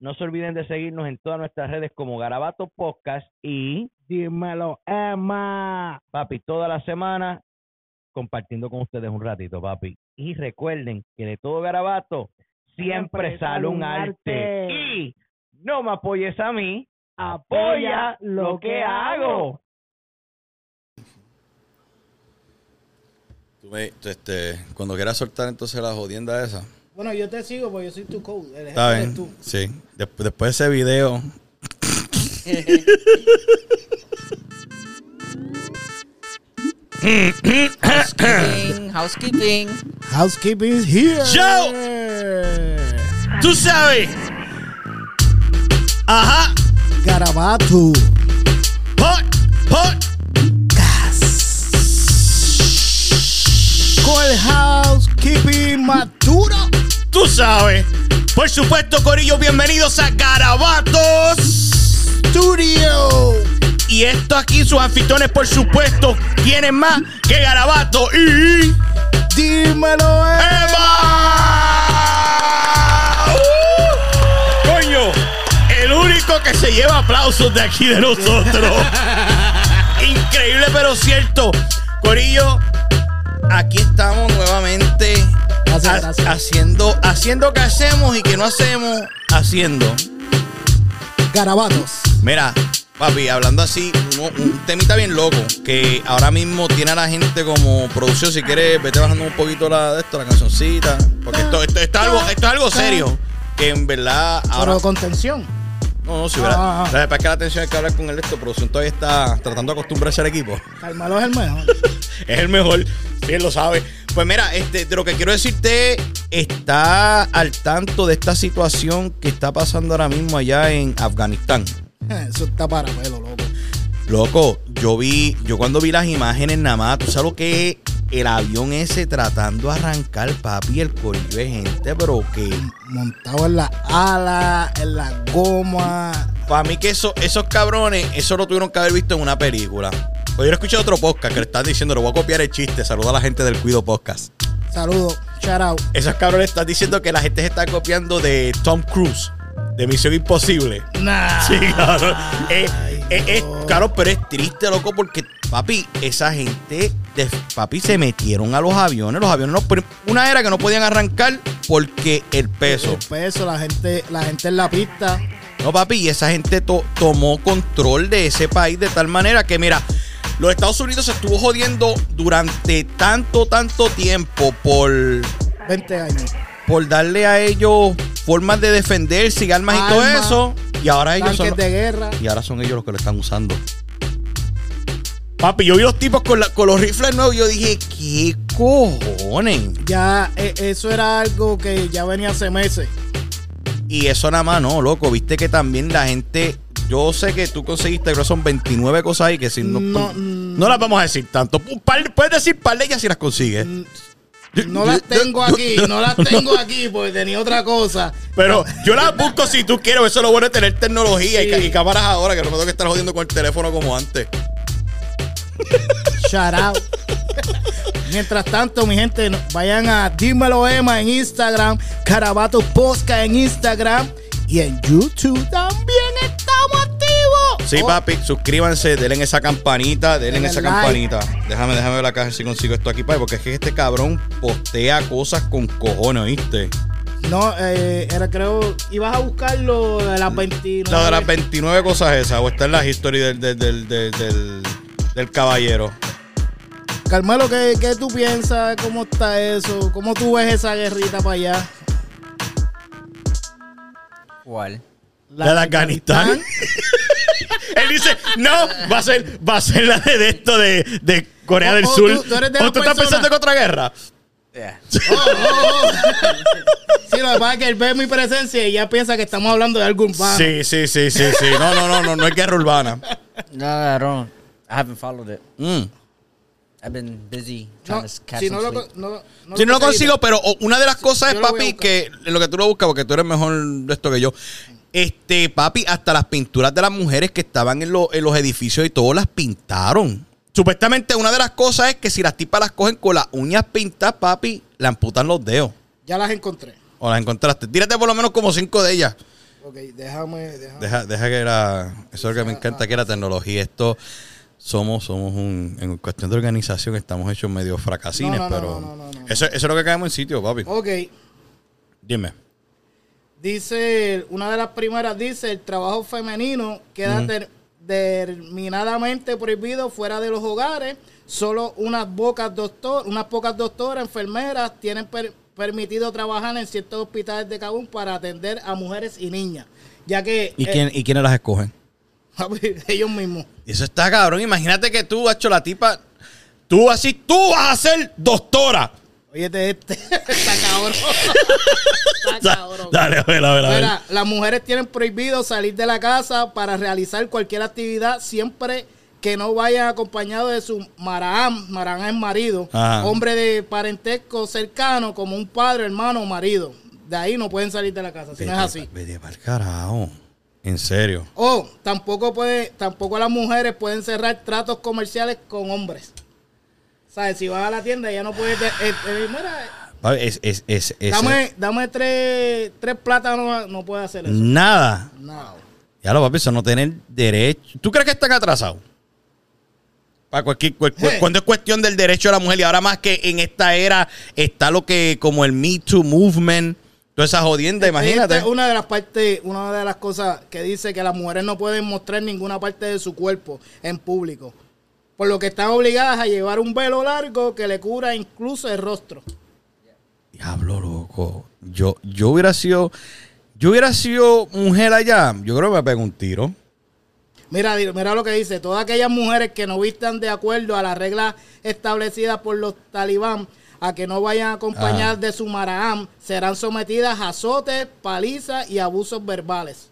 no se olviden de seguirnos en todas nuestras redes como Garabato Podcast y Dímelo, Emma. papi, toda la semana compartiendo con ustedes un ratito, papi. Y recuerden que de todo Garabato siempre, sale un arte. Y no me apoyes a mí, apoya lo que hago. Tú me- este, cuando quieras soltar entonces la jodienda esa. Bueno, yo te sigo porque yo soy tu coach. El Está bien. tú. Sí. Desp- después de ese video. Housekeeping, housekeeping. Housekeeping is here. Yo. Tú sabes. Ajá. Garabato. Hot, hot. Con el housekeeping Tú sabes. Por supuesto, Corillo, bienvenidos a Garabatos Studio. Y esto aquí, sus anfitriones, por supuesto, tienen más que Garabato y. Dímelo. ¡Uh! Coño, el único que se lleva aplausos de aquí de nosotros. Increíble, pero cierto. Corillo, aquí estamos nuevamente Gracias, ha- gracias. haciendo, haciendo que hacemos y que no hacemos, haciendo. Garabatos. Mira, papi, hablando así, uno- un temita bien loco que ahora mismo tiene a la gente como producción. Si quieres, vete bajando un poquito la, de esto, la cancioncita. Porque esto, esto, esto es algo, esto es algo serio. Que en verdad ahora. Pero con tensión. No, no, si hubiera. Ah, ah. es que la atención hay que hablar con el esto. Producción todavía está tratando de acostumbrarse al equipo. Cálmalo es el mejor. Es el mejor, si él lo sabe. Pues mira, este, de lo que quiero decirte, está al tanto de esta situación que está pasando ahora mismo allá en Afganistán. Eso está para pelo, loco. Loco, yo vi, yo cuando vi las imágenes nada más, tú sabes lo que es el avión ese tratando de arrancar, papi, el corillo de gente, pero que Montado en la ala, en la goma. para mí que eso, esos cabrones, eso lo tuvieron que haber visto en una película. Pues yo escuché otro podcast que le están diciendo, le voy a copiar el chiste, saluda a la gente del Cuido Podcast. Saludos. Shout out. Esos cabrones están diciendo que la gente se está copiando de Tom Cruise, de Misión Imposible. Nah. Sí, eh, no. claro, pero es triste, loco, porque, papi, esa gente, de, papi, se metieron a los aviones. Los aviones, no, una era que no podían arrancar porque el peso. El peso, la gente, la gente en la pista. No, papi, y esa gente to- tomó control de ese país de tal manera que, mira, los Estados Unidos se estuvo jodiendo durante tanto, tanto tiempo por, 20 años. por darle a ellos formas de defenderse y armas y todo eso. Y ahora ellos son... de guerra. Y ahora son ellos los que lo están usando. Papi, yo vi los tipos con, la- con los rifles nuevos y yo dije, ¿qué cojones? Ya eh, eso era algo que ya venía hace meses. Y eso nada más no, loco. Viste que también la gente. Yo sé que tú conseguiste, creo que son 29 cosas ahí que si no. No, No, las vamos a decir tanto. Par- puedes decir par de ellas si las consigues. Mm, No las tengo aquí, no las tengo aquí porque tenía otra cosa. Pero yo las busco si tú quieres. Eso es lo bueno de tener tecnología y, Sí. ca- y cámaras ahora, que no me tengo que estar jodiendo con el teléfono como antes. Shout out. Mientras tanto, mi gente, vayan a Dímelo Emma en Instagram, Carabato Posca en Instagram y en YouTube también estamos activos. Sí, Oh, papi, suscríbanse, denle en esa campanita, denle en Denle esa like. campanita. Déjame, déjame ver la caja si consigo esto aquí, papi, porque es que este cabrón postea cosas con cojones, ¿oíste? No, eh, era creo, ibas a buscarlo de las 29. La de las 29 cosas esas, o está en la historia del, del, del, del, del- del caballero. Carmelo, ¿qué, ¿qué tú piensas? ¿Cómo está eso? ¿Cómo tú ves esa guerrita para allá? ¿Cuál? La de Afganistán. Él dice, no, va a ser, va a ser la de, esto de, de Corea O- del o Sur. tú- tú eres de ¿O las tú estás pensando en otra guerra? Yeah. Oh, oh, oh. Sí, lo que pasa es que él ve mi presencia y ya piensa que estamos hablando de algo urbano. Sí, sí, sí, sí, sí. No, no, no, no, no es guerra urbana. No, don't. I haven't followed it. Mm. I've been busy No, trying to catch si some no lo, sleep. co- no, no Si no lo consigo, pero una de las cosas es, papi, que lo que tú lo buscas, porque tú eres mejor de esto que yo. Este, papi, hasta las pinturas de las mujeres que estaban en, lo- en los edificios y todo las pintaron. Supuestamente una de las cosas es que si las tipas las cogen con las uñas pintadas, papi, le amputan los dedos. Ya las encontré. O las encontraste. Tírate por lo menos como cinco de ellas. Ok, déjame, déjame. Deja, deja que la. Eso es lo que me encanta que la tecnología. Esto somos, somos un. En cuestión de organización estamos hechos medio fracasines, No, no, pero. no, no, no, no. Eso, eso es lo que caemos en sitio, papi. Ok, Dime. dice, una de las primeras dice, el trabajo femenino queda ter- determinadamente prohibido fuera de los hogares. Solo unas pocas doctor, unas pocas doctoras, enfermeras tienen per- permitido trabajar en ciertos hospitales de Kabul para atender a mujeres y niñas, ya que ¿Y, eh, quién, ¿Y quiénes las escogen? ellos mismos. Eso está cabrón. Imagínate que tú, hecho la tipa. Tú así, tú vas a ser doctora. Oye, este, está cabrón. está cabrón. Dale, a ver, a ver, a ver. Mira, las mujeres tienen prohibido salir de la casa para realizar cualquier actividad siempre que no vayan acompañados de su maraham, maraham es marido, Ajá. hombre de parentesco cercano como un padre, hermano o marido. De ahí no pueden salir de la casa, si no es así. Vete para el carajo. En serio. O tampoco puede, tampoco las mujeres pueden cerrar tratos comerciales con hombres. ¿Sabes? Si vas a la tienda ya no puedes... mira, Papi, Es, es, es, es- dame, dame tres, tres plátanos, no puede hacer eso. Nada. No. Ya lo papi, eso no tener derecho. ¿Tú crees que están atrasados? Para cualquier, cual- cual- Eh. cuando es cuestión del derecho de la mujer y ahora más que en esta era está lo que como el Me Too movement, toda esa jodienda, imagínate. Esta es una de las partes, una de las cosas que dice que las mujeres no pueden mostrar ninguna parte de su cuerpo en público. Por lo que están obligadas a llevar un velo largo que le cubra incluso el rostro. Diablo, loco. Yo, yo hubiera sido, yo hubiera sido mujer allá, yo creo que me pego un tiro. Mira, mira lo que dice. Todas aquellas mujeres que no vistan de acuerdo a las reglas establecidas por los talibán a que no vayan acompañadas Ah. de su maraham serán sometidas a azotes, palizas y abusos verbales.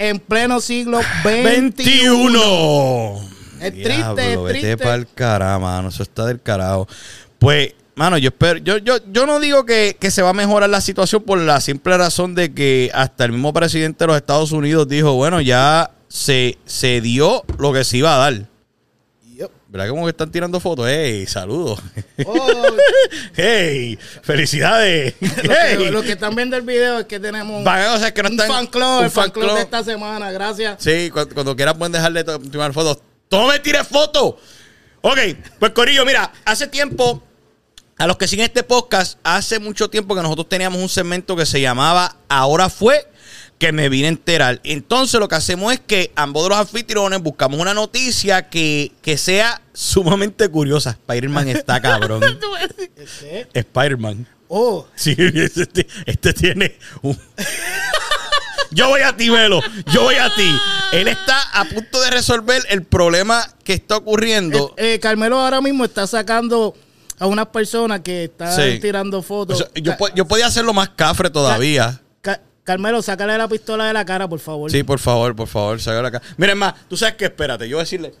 En pleno siglo XXI. 21. Es triste, es Vete triste. para el carajo, mano. Eso está del carajo. Pues, mano, yo espero. Yo, yo, yo no digo que, que se va a mejorar la situación por la simple razón de que hasta el mismo presidente de los Estados Unidos dijo: bueno, ya se, se dio lo que se iba a dar. ¿Verdad? Como que están tirando fotos. ¡Hey! Saludos. Oh, ¡Hey! ¡Felicidades! Lo que, ¡Hey! lo que están viendo el video es que tenemos un, Van a- o sea, que no un están- fan club, un el fan fan club club. de esta semana. Gracias. Sí, cuando, cuando quieras pueden dejarle to- tomar fotos. ¡Tome, me tires fotos! Ok, pues Corillo, mira, hace tiempo, a los que siguen este podcast, hace mucho tiempo que nosotros teníamos un segmento que se llamaba Ahora fue que me vine a enterar. Entonces lo que hacemos es que ambos de los anfitriones buscamos una noticia que, que sea sumamente curiosa. Spider-Man está cabrón. Este, Spider-Man. Oh, Sí, este, este tiene un... Yo voy a ti, Velo. Yo voy a ti. Él está a punto de resolver el problema que está ocurriendo. eh, eh, Carmelo ahora mismo está sacando a unas personas que están Sí. tirando O fotos. sea, yo, po- yo podía hacerlo más cafre todavía. Ca- Carmelo, sácale la pistola de la cara, por favor. Sí, por favor, por favor, sácalo acá. Miren más, tú sabes que espérate, yo voy a decirle.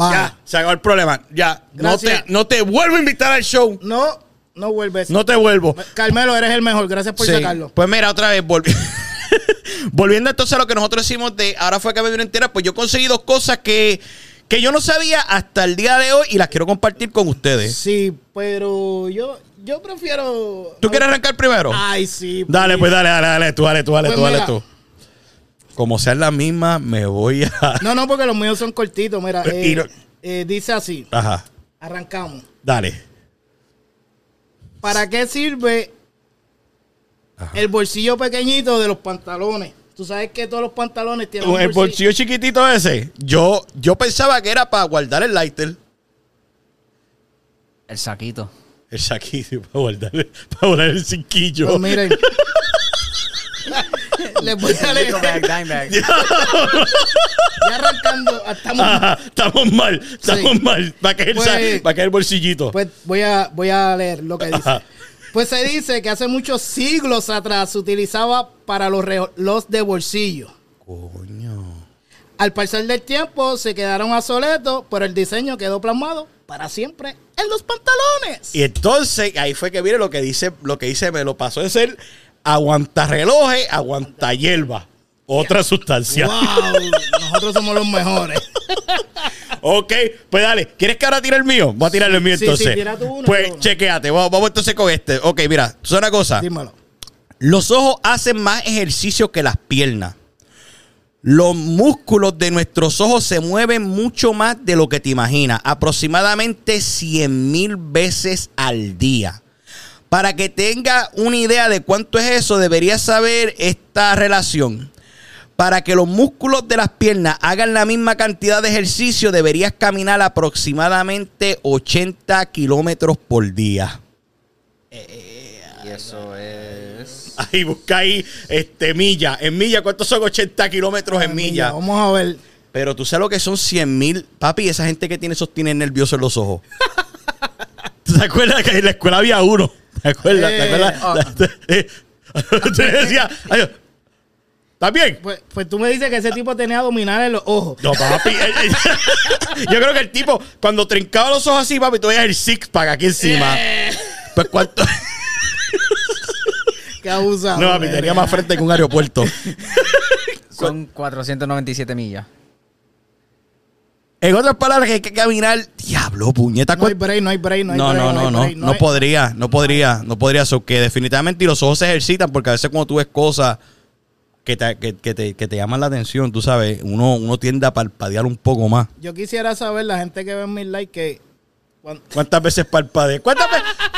Va. Ya, se acabó el problema. Ya, no te, no te vuelvo a invitar al show. No, no vuelves. No te vuelvo. Carmelo, eres el mejor. Gracias por Sí. sacarlo. Pues mira, otra vez, volvi- volviendo entonces a lo que nosotros decimos de ahora fue que me vino entera, pues yo conseguí dos cosas que, que yo no sabía hasta el día de hoy y las quiero compartir con ustedes. Sí, pero yo, yo prefiero. ¿Tú quieres arrancar primero? Ay, sí. dale, please. pues dale, dale, dale, tú, dale, tú, dale, Pues tú, dale, mira. tú. Como sean la misma, me voy a... No, no, porque los míos son cortitos. Mira, eh, no- eh, dice así. Ajá, Arrancamos. dale. ¿Para qué sirve el bolsillo pequeñito de los pantalones? Tú sabes que todos los pantalones tienen un El bolsillo chiquitito ese, yo, yo pensaba que era para guardar el lighter. El saquito. El saquillo para guardar, para guardar el cinquillo. Pues miren. Les voy a leer. Ya arrancando. ah, Estamos, Ajá, estamos mal, estamos Sí. mal. Va a caer, el Pues- va a caer el bolsillito. pues voy a, voy a leer lo que dice. Ajá. Pues se dice que hace muchos siglos atrás se utilizaba para los relojes de bolsillo. Coño. Al pasar del tiempo se quedaron obsoletos, pero el diseño quedó plasmado para siempre en los pantalones. Y entonces ahí fue que viene lo que dice, lo que dice, me lo pasó de ser aguantarrelojes, aguanta hierba. Otra sustancia. ¡Wow! Nosotros somos los mejores. Ok, pues dale. ¿Quieres que ahora tire el mío? Voy a tirar el mío Sí, entonces. sí, tira tú uno, pues uno. Vamos, vamos entonces con este. Ok, mira, es una cosa. Dímelo. Los ojos hacen más ejercicio que las piernas. Los músculos de nuestros ojos se mueven mucho más de lo que te imaginas, aproximadamente 100 mil veces al día. Para que tenga una idea de cuánto es eso, deberías saber esta relación. Para que los músculos de las piernas hagan la misma cantidad de ejercicio, deberías caminar aproximadamente 80 kilómetros por día. Y eso es. Ahí busca ahí este, milla. En milla, ¿cuántos son 80 kilómetros en milla? Vamos a ver. Pero tú sabes lo que son 100 mil. Papi, esa gente que tiene esos tiene nerviosos en los ojos. ¿Tú te acuerdas que en la escuela había uno? ¿Te acuerdas? ¿Te Eh, acuerdas? Eh, Te decía, ay, ¿estás bien? Pues, pues tú me dices que ese tipo tenía abdominales en los ojos. No, papi. eh, eh, Yo creo que el tipo, cuando trincaba los ojos así, papi, tú veías el six pack aquí encima. Eh. Pues cuánto. Qué abusado. No, papi, tenía más frente que un aeropuerto. Son 497 millas. En otras palabras, que hay que caminar. Diablo, puñeta. No hay ¿cuál- break, no hay break, no hay No, break. no, no, no, break, no hay- podría, no podría, no podría. So que definitivamente y los ojos se ejercitan porque a veces cuando tú ves cosas que te, que, que te, que te llaman la atención, tú sabes, uno, uno tiende a parpadear un poco más. Yo quisiera saber, la gente que ve mis likes, que... ¿Cuántas veces parpadeas? ¿Cuántas,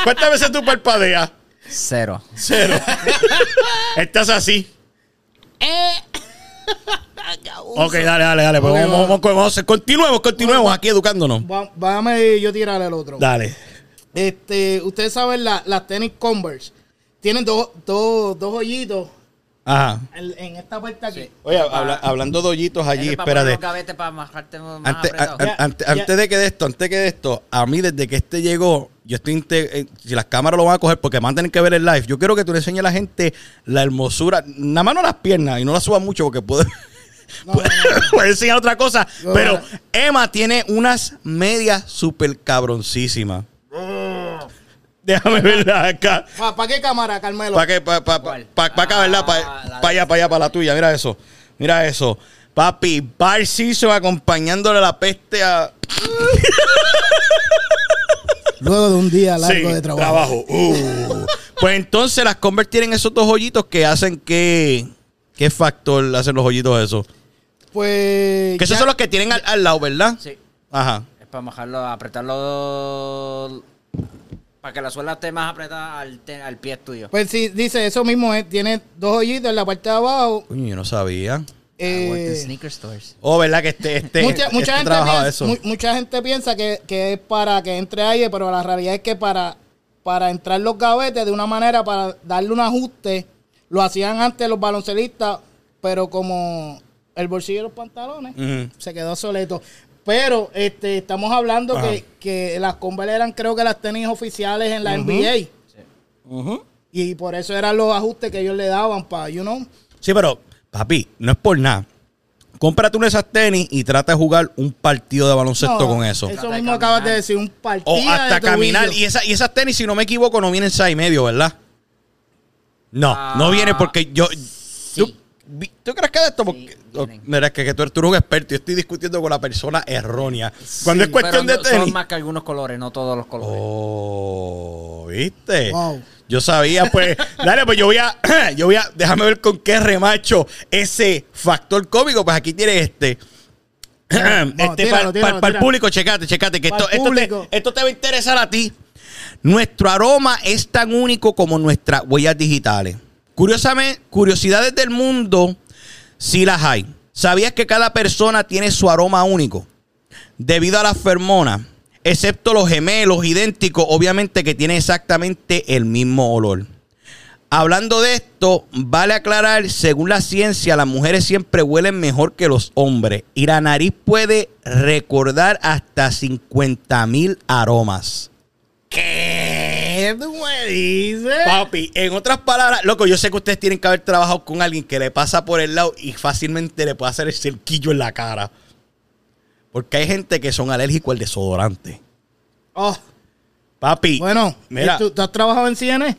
¿Cuántas veces tú parpadeas? Cero. Cero. Estás así. Ok, dale, dale, dale. Pues vamos, va. vamos, continuemos, continuemos aquí educándonos. Váyame yo tirar el otro. Dale. Este, ustedes saben, la- las tenis Converse tienen dos, dos, dos hoyitos Ajá. en, en esta parte aquí. Oye, habla- hablando de hoyitos allí, es poner espérate. para más Antes, Ya, ya. antes de que de esto, antes de que de esto, a mí desde que este llegó, yo estoy eh, si las cámaras lo van a coger porque van a tener que ver el live, yo quiero que tú le enseñes a la gente la hermosura, nada más no las piernas y no las subas mucho porque puede, No, no, no, no. puede enseñar otra cosa, No, pero no. Emma tiene unas medias súper cabroncísimas. Déjame verla acá. ¿Para qué cámara, Carmelo? Para que, para pa, pa, pa- pa acá, ¿verdad? Para Ah, allá, para allá, para la tuya. Mira eso. Mira eso. Papi, Bar Simpson acompañándole la peste a. Luego de un día largo Sí, de trabajo. Uh. Pues entonces las Converse tienen esos dos hoyitos que hacen que. ¿Qué factor hacen los hoyitos esos? Pues... Que esos ya- son los que tienen al, al lado, ¿verdad? Sí. Ajá. Es para bajarlo, apretarlo. Para que la suela esté más apretada al, al pie tuyo. Pues sí, dice eso mismo, eh, tiene dos hoyitos en la parte de abajo. Coño, yo no sabía. In Eh, sneaker stores. Oh, ¿verdad? Que este, este, mucha, este mucha gente piensa, eso. mu- mucha gente piensa que, que es para que entre aire, pero la realidad es que para, para entrar los gavetes de una manera, para darle un ajuste, lo hacían antes los baloncelistas, pero como el bolsillo de los pantalones se quedó soleto. Pero este, estamos hablando que, que las Converse eran creo que las tenis oficiales en la NBA. Ujú. Y por eso eran los ajustes que ellos le daban para, you know. Sí, pero, papi, no es por nada. Cómprate una de esas tenis y trata de jugar un partido de baloncesto No, con eso. Eso de mismo acabas de decir, un partido. O hasta caminar. Y, esa, y esas tenis, si no me equivoco, no vienen seis y medio, ¿verdad? No, no Ah, viene porque yo. ¿tú, sí. vi- ¿Tú crees que de esto? Porque, vienen. mira, es que, que tú, eres, tú eres un experto. Yo estoy discutiendo con la persona errónea. Cuando es cuestión Pero de no- tenis. Son más que algunos colores, no todos los colores. Oh, ¿viste? Wow. Yo sabía, pues, dale, pues yo voy a, yo voy a, déjame ver con qué remacho ese factor cómico, pues aquí tiene este. Este para el público, checate, checate, que esto, esto, te, esto te va a interesar a ti. Nuestro aroma es tan único como nuestras huellas digitales. Curiosamente, curiosidades del mundo, sí las hay. ¿Sabías que cada persona tiene su aroma único? Debido a las feromonas, excepto los gemelos idénticos, obviamente que tienen exactamente el mismo olor. Hablando de esto, vale aclarar, según la ciencia, las mujeres siempre huelen mejor que los hombres y la nariz puede recordar hasta 50 mil aromas. ¿Qué tú me dices? Papi, en otras palabras, loco, yo sé que ustedes tienen que haber trabajado con alguien que le pasa por el lado y fácilmente le puede hacer el cerquillo en la cara. Porque hay gente que son alérgicos al desodorante. Oh, Papi, bueno, mira, ¿y ¿tú, tú has trabajado en CNE?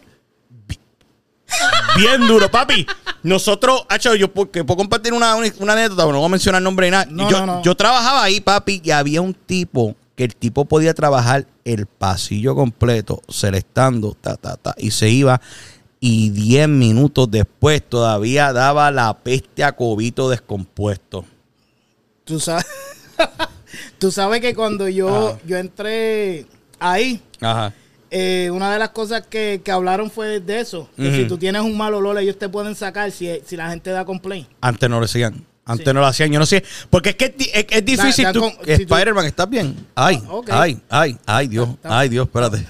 bien duro, papi. Nosotros, hacho, yo porque puedo compartir una, una, una anécdota, pero no voy a mencionar nombre ni nada. No, yo, no, no. yo trabajaba ahí, papi, y había un tipo que el tipo podía trabajar el pasillo completo, selectando, ta, ta, ta, y se iba. Y 10 minutos después todavía daba la peste a cobito descompuesto. Tú sabes, tú sabes que cuando yo, Ajá. yo entré ahí, Ajá. eh, una de las cosas que, que hablaron fue de eso. Que si tú tienes un mal olor, ellos te pueden sacar si, si la gente da complaint. Antes no lo hacían. Antes Sí. no lo hacían. Yo no sé. Porque es que es, di- es- es difícil. Da- da tú- con- si tú- Spider-Man, ¿estás bien? Ay, Ah, ay, ay, ay, Dios. Está- Ay, Dios, espérate.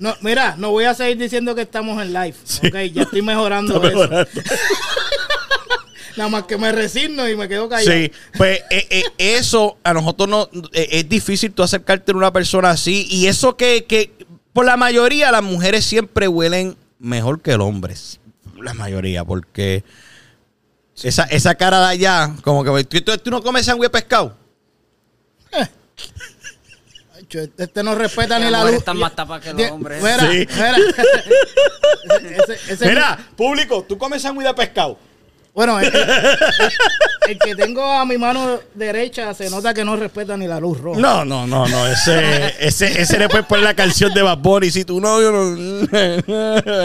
No, mira, no voy a seguir diciendo que estamos en live. Ok, ya estoy mejorando Está eso. mejorando. Nada más que me resigno y me quedo callado. Sí, pues eh, eh, eso a nosotros no eh, es difícil tú acercarte a una persona así y eso que, que por la mayoría las mujeres siempre huelen mejor que el hombre, la mayoría, porque esa, esa cara de allá, como que tú, tú- tú no comes sándwich de pescado. Acho, Este no respeta ni la luz. están más tapas que los hombres. Mira, Sí. mira. Ese- ese- Mira, público, tú comes sándwich de pescado. Bueno, el, el- el que tengo a mi mano derecha se nota que no respeta ni la luz roja. No, no, no, no, ese, ese, ese le puedes poner la canción de Bad Bunny si tu novio no...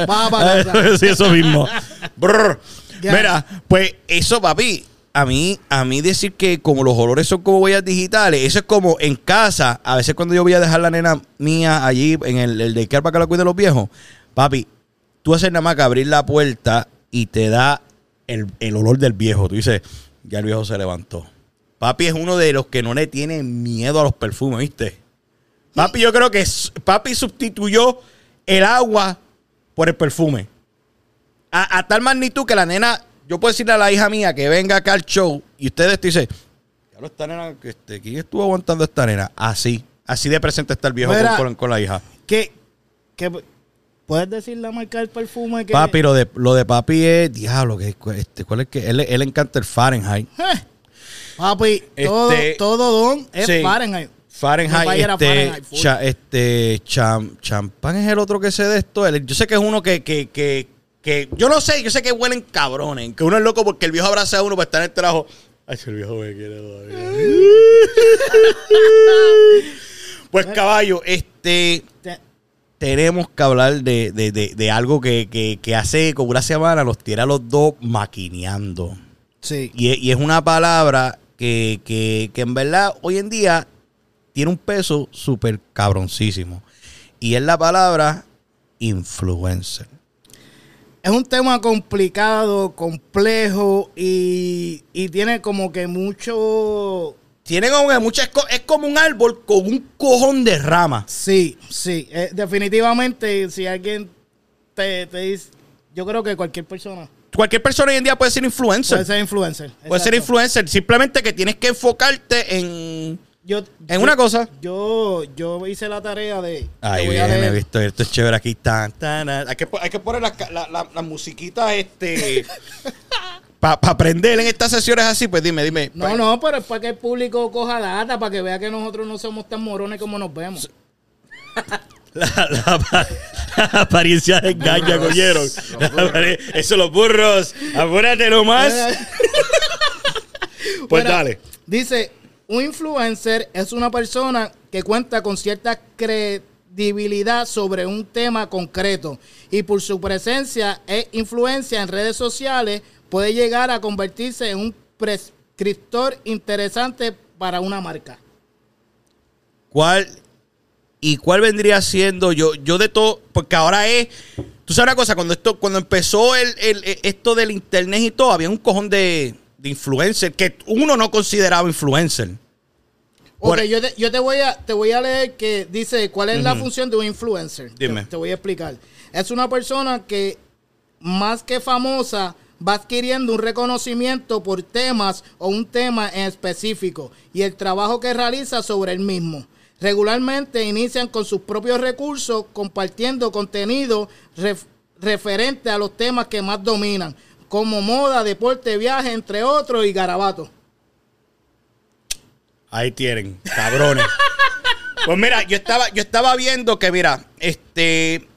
Va pa' casa. sí, eso mismo. Brr. Mira, pues eso, papi, a mí, a mí decir que como los olores son como huellas digitales, eso es como en casa, a veces cuando yo voy a dejar la nena mía allí en el, el daycare para que la cuide los viejos, papi, tú haces nada más que abrir la puerta y te da el, el olor del viejo. Tú dices, ya el viejo se levantó. Papi es uno de los que no le tiene miedo a los perfumes, ¿viste? Papi, yo creo que papi sustituyó el agua por el perfume. A, a tal magnitud que la nena, yo puedo decirle a la hija mía que venga acá al show y ustedes te dicen, ya esta nena, que este, ¿quién estuvo aguantando esta nena? Así, así de presente está el viejo Mira. con, con- la hija. ¿Qué, qué- ¿Puedes decir la marca del perfume que... Papi, lo de, lo de papi es, diablo, que, este, ¿cuál es que? Él, él encanta el Fahrenheit. Eh, Papi, todo, Este- todo don es Sí. Fahrenheit. Fahrenheit, este, Fahrenheit, cha- este, cham- champán es el otro que sé de esto. Yo sé que es uno que, que, que, que- yo no sé, yo sé que huelen cabrones, que uno es loco porque el viejo abraza a uno para estar en el trabajo. Ay, el viejo me quiere todavía. pues caballo, este, Te- tenemos que hablar de, de- de- de algo que, que- que hace como una semana nos tira a los dos maquineando. Sí. Y, es- y es una palabra que, que- que en verdad hoy en día tiene un peso súper cabroncísimo. Y es la palabra influencer. Es un tema complicado, complejo y, y tiene como que mucho... Tiene como que muchas Es como un árbol con un cojón de ramas. Sí, sí. eh, definitivamente, si alguien te, te dice... Yo creo que cualquier persona Cualquier persona hoy en día puede ser influencer. puede ser influencer. Puede ser influencer. Simplemente que tienes que enfocarte en, Yo, en yo- una cosa. Yo, yo hice la tarea de... Ay, te voy a bien, he leer. visto esto es chévere aquí. Tan, tan, tan. Hay, que, hay que poner las la, la, las musiquitas este, para aprender en estas sesiones así. Pues dime, dime. No, no, pero es para que el público coja data, para que vea que nosotros no somos tan morones como nos vemos. La, la- la apariencia de engaña, coñero. Eso, los burros. Apúrate nomás. Pues dale. Dice, un influencer es una persona que cuenta con cierta credibilidad sobre un tema concreto y por su presencia e influencia en redes sociales puede llegar a convertirse en un prescriptor interesante para una marca. ¿Cuál y cuál vendría siendo yo yo de todo porque ahora es tú sabes una cosa cuando esto cuando empezó el, el- esto del internet y todo había un cojón de, de influencer que uno no consideraba influencer Ok, Por- yo, te, yo te voy a te voy a leer que dice cuál es la función de un influencer. Te- Dime. Te, voy a explicar. Es una persona que más que famosa va adquiriendo un reconocimiento por temas o un tema en específico y el trabajo que realiza sobre el mismo. Regularmente inician con sus propios recursos compartiendo contenido ref- referente a los temas que más dominan, como moda, deporte, viaje, entre otros y garabatos. Ahí tienen, cabrones. pues mira, yo estaba, yo estaba viendo que, mira, este,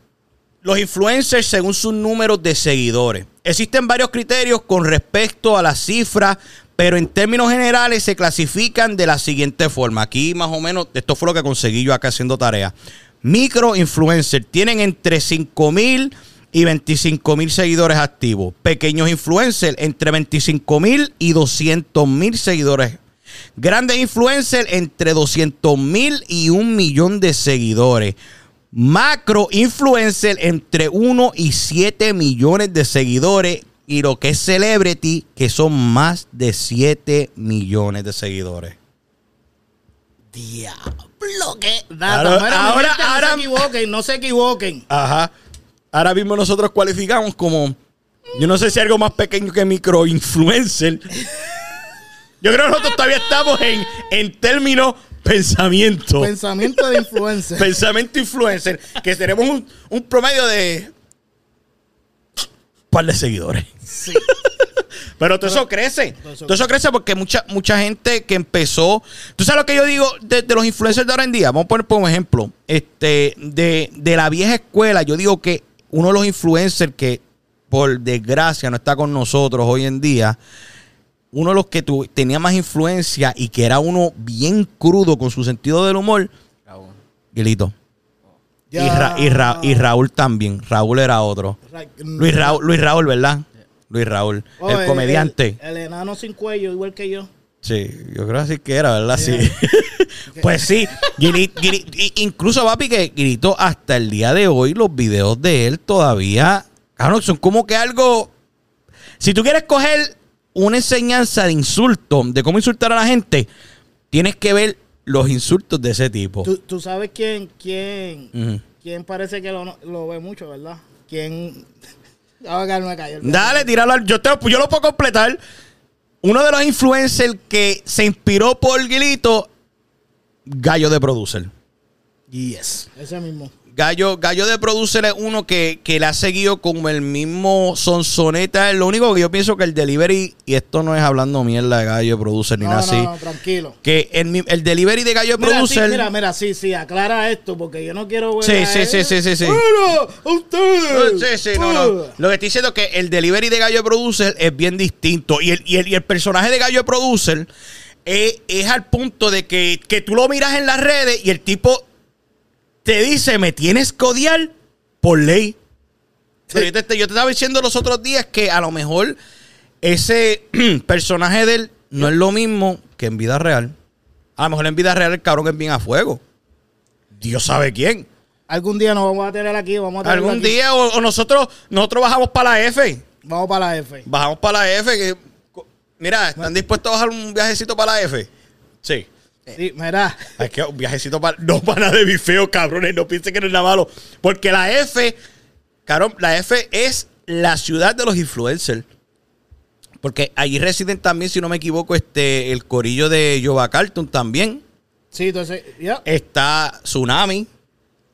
los influencers según sus números de seguidores. Existen varios criterios con respecto a las cifras, pero en términos generales se clasifican de la siguiente forma. Aquí más o menos, esto fue lo que conseguí yo acá haciendo tarea. Micro influencers tienen entre 5 mil y 25 mil seguidores activos. Pequeños influencers entre 25 mil y 200 mil seguidores Grandes influencers entre 200 mil y un millón de seguidores. Macro influencer entre 1 y 7 millones de seguidores. Y lo que es celebrity, que son más de 7 millones de seguidores. Diablo, que. Ahora- ahora- ahora- no se equivoquen, no se equivoquen. Ajá. Ahora mismo nosotros cualificamos como, yo no sé si algo más pequeño que micro influencer. Yo creo que nosotros todavía estamos en, en términos pensamiento. Pensamiento de influencer. Pensamiento influencer, que tenemos un, un promedio de un par de seguidores. Sí. Pero todo eso crece. todo eso Todo eso crece porque mucha, mucha gente que empezó. ¿Tú sabes lo que yo digo de, de los influencers de ahora en día? Vamos a poner por un ejemplo. Este, de, de la vieja escuela, yo digo que uno de los influencers que, por desgracia, no está con nosotros hoy en día. Uno de los que tu- tenía más influencia y que era uno bien crudo con su sentido del humor, Guilito. Y, Ra- y Ra- y Raúl también. Raúl era otro. Ra- Luis Raúl, Luis Raúl, ¿verdad? Luis Raúl. Oh, el comediante. El, el enano sin cuello, igual que yo. Sí, yo creo así que era, ¿verdad? Sí. pues sí, incluso papi que Guilito hasta el día de hoy los videos de él todavía, claro, son como que algo... Si tú quieres coger una enseñanza de insulto, de cómo insultar a la gente, tienes que ver los insultos de ese tipo. ¿Tú, tú sabes quién, quién, quién parece que lo, lo ve mucho, ¿verdad? ¿Quién? Ah, Dale, tíralo. al- Yo, te, yo lo puedo completar. Uno de los influencers que se inspiró por Guilito, Gallo de Producer. Yes. Ese mismo. Gallo, Gallo de Producer es uno que, que le ha seguido como el mismo sonsoneta. Lo único que yo pienso que el delivery, y esto no es hablando mierda de Gallo de Producer ni No, nada no, así, no, tranquilo. que el, el delivery de Gallo de Mira, sí, Producer. mira, mira, sí, sí, aclara esto porque yo no quiero ver. Sí, a sí, él. sí, sí, sí, sí. A ustedes. Sí, sí, no, no. Lo que estoy diciendo es que el delivery de Gallo de Producer es bien distinto. Y el, y el, y el personaje de Gallo de Producer es, es al punto de que, que tú lo miras en las redes y el tipo te dice, me tienes que odiar por ley. Pero yo, te, yo te estaba diciendo los otros días que a lo mejor ese personaje de él no es lo mismo que en vida real. A lo mejor en vida real el cabrón es bien a fuego. Dios sabe quién. Algún día nos vamos a tener aquí, vamos a Algún aquí. día o, o nosotros nosotros bajamos para la F. Vamos para la F. Bajamos para la F. Que, mira, ¿están dispuestos a bajar un viajecito para la F? Sí. Sí, mira. Es que un viajecito para. No para nada de bifeo, cabrones. No piensen que no es nada malo. Porque la F, cabrón, la F es la ciudad de los influencers. Porque allí residen también, si no me equivoco, este el corillo de Jova Carlton también. Sí, entonces, ya, Está Tsunami.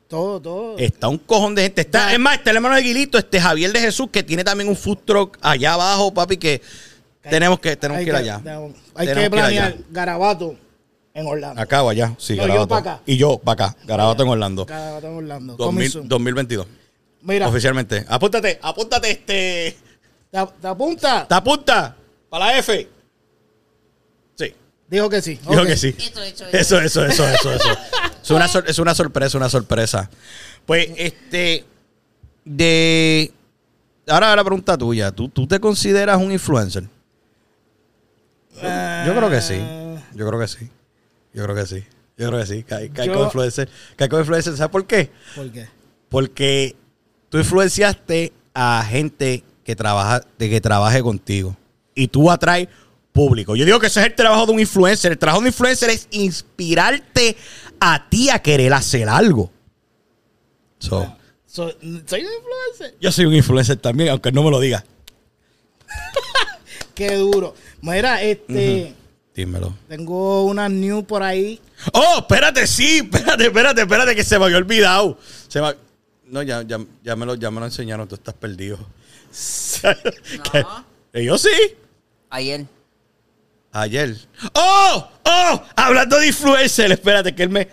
todo, todo. Está un cojón de gente. Está, es más, está el hermano de Guilito, este Javier de Jesús, que tiene también un food truck allá abajo, papi, que tenemos que, tenemos que ir allá. Hay Tenemos que planear. Garabato en Orlando. Acá o allá, sí, No, yo Garabato. pa' acá. Y yo para acá, Garabato en Orlando. Garabato en Orlando. 2000 Coming soon. 2022. Mira, Oficialmente. Apúntate, apúntate este. ¿te, te apunta? ¿Te apunta? Para la F. Sí. Dijo que sí. Dijo que sí. Eso, eso, Eso, eso, eso, eso, eso. Es una, sor- es una sorpresa, una sorpresa. Pues, este. De. Ahora la pregunta tuya. ¿Tú, tú te consideras un influencer? Yo creo que sí. Yo creo que sí. Yo creo que sí. Yo creo que sí. Cae, cae como influencer. Cae como influencer. ¿Sabes por qué? ¿Por qué? Porque tú influenciaste a gente que trabaja, de que trabaje contigo. Y tú atraes público. Yo digo que ese es el trabajo de un influencer. El trabajo de un influencer es inspirarte a ti a querer hacer algo. So, So- soy un influencer. yo soy un influencer también, aunque no me lo diga. Qué duro. Mira, este. Dímelo. Tengo una new por ahí. Oh, espérate, sí, espérate, espérate, espérate, que se me había olvidado. Se me- No, ya, ya, ya, me lo, ya me lo enseñaron, tú estás perdido. Eh, Yo sí. Ayer. Ayer. ¡Oh! ¡Oh! Hablando de influencer, espérate, que él me.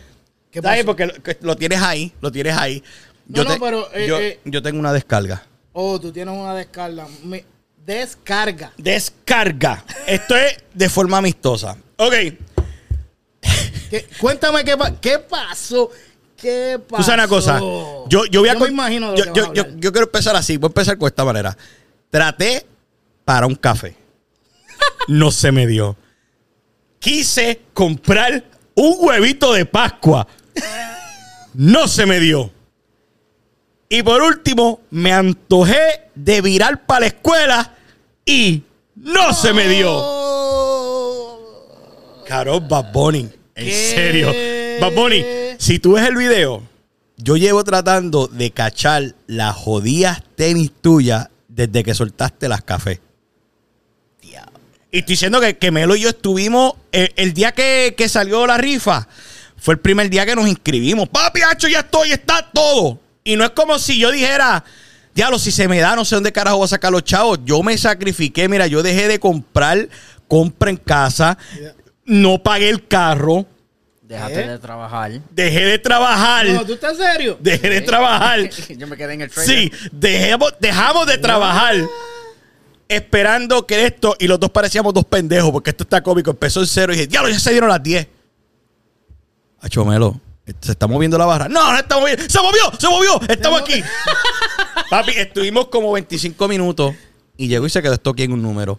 ¿Qué pasó? porque lo, que lo tienes ahí, lo tienes ahí. No, no, pero, eh, yo, eh. yo tengo una descarga. Oh, tú tienes una descarga. Me- descarga. Descarga. Esto es de forma amistosa. Ok. ¿Qué- cuéntame qué, pa- qué pasó. ¿Qué pasó? Tú sabes una cosa. Yo, yo voy a. me imagino yo, que yo, vas a yo- yo quiero empezar así. Voy a empezar con esta manera. Traté para un café. No se me dio. Quise comprar un huevito de Pascua. No se me dio. Y por último, me antojé de virar para la escuela y no se me dio. Oh. Caro Bad Bunny. En ¿Qué? serio. Bad Bunny, si tú ves el video, yo llevo tratando de cachar las jodidas tenis tuyas desde que soltaste las cafés. Y estoy diciendo que, que Melo y yo estuvimos, el, el día que, que salió la rifa, fue el primer día que nos inscribimos. Papi, hacho, ya estoy, está todo. Y no es como si yo dijera, diablo, si se me da, no sé dónde carajo voy a sacar los chavos. Yo me sacrifiqué, mira, yo dejé de comprar, compra en casa, no pagué el carro, Déjate ¿Eh? de trabajar. dejé de trabajar, No, ¿tú estás serio? dejé de trabajar. Yo me quedé en el trailer. Sí, dejemos, dejamos de trabajar esperando que esto, y los dos parecíamos dos pendejos, porque esto está cómico. Empezó en cero y dije, diablo, ya se dieron las 10. Achomelo, se está moviendo la barra. No, no está moviendo. Se movió, se movió. Estamos aquí. Papi, estuvimos como 25 minutos y llegó y se quedó esto aquí en un número.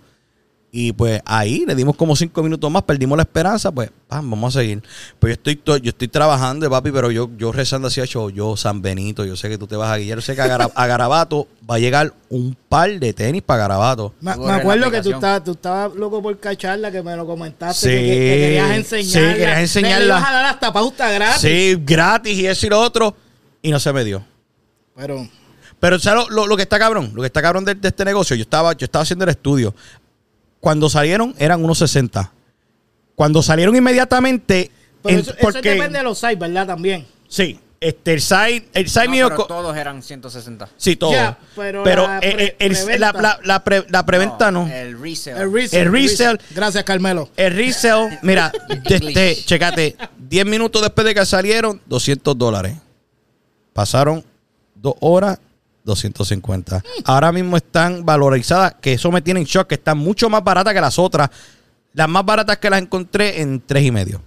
Y pues ahí le dimos como 5 minutos más, perdimos la esperanza, pues pam, vamos a seguir. Pues yo estoy, to- yo estoy trabajando, papi, pero yo, yo rezando así, hecho, yo, San Benito, yo sé que tú te vas a guiar, yo sé que a, Gara- a Garabato va a llegar un par de tenis para Garabato. Me, acuerdo que tú estabas, tú estabas loco por cacharla, que me lo comentaste. Sí, que, que- que querías enseñarla. sí, querías enseñarla. Le ibas a dar hasta pauta gratis. Sí, gratis y eso y lo otro, y no se me dio. Pero, Pero ¿sabes lo, lo- lo que está cabrón? Lo que está cabrón de, de este negocio, yo estaba, yo estaba haciendo el estudio. Cuando salieron eran unos 60. Cuando salieron inmediatamente, pero en- eso, eso porque- depende de los sites, ¿verdad? También. Sí, este, el site, el site No, mío. pero todos eran 160. Sí, todo. Ya, pero la eh, pre- eh, el- preventa. la, la- la pre- la preventa no. El resale. El resale. El resale. Gracias, Carmelo. El resale, mira, este, checate, 10 minutos después de que salieron, 200 dólares. Pasaron dos horas, 250. Ahora mismo están valorizadas, que eso me tiene en shock, que están mucho más baratas que las otras. Las más baratas que las encontré en tres y medio.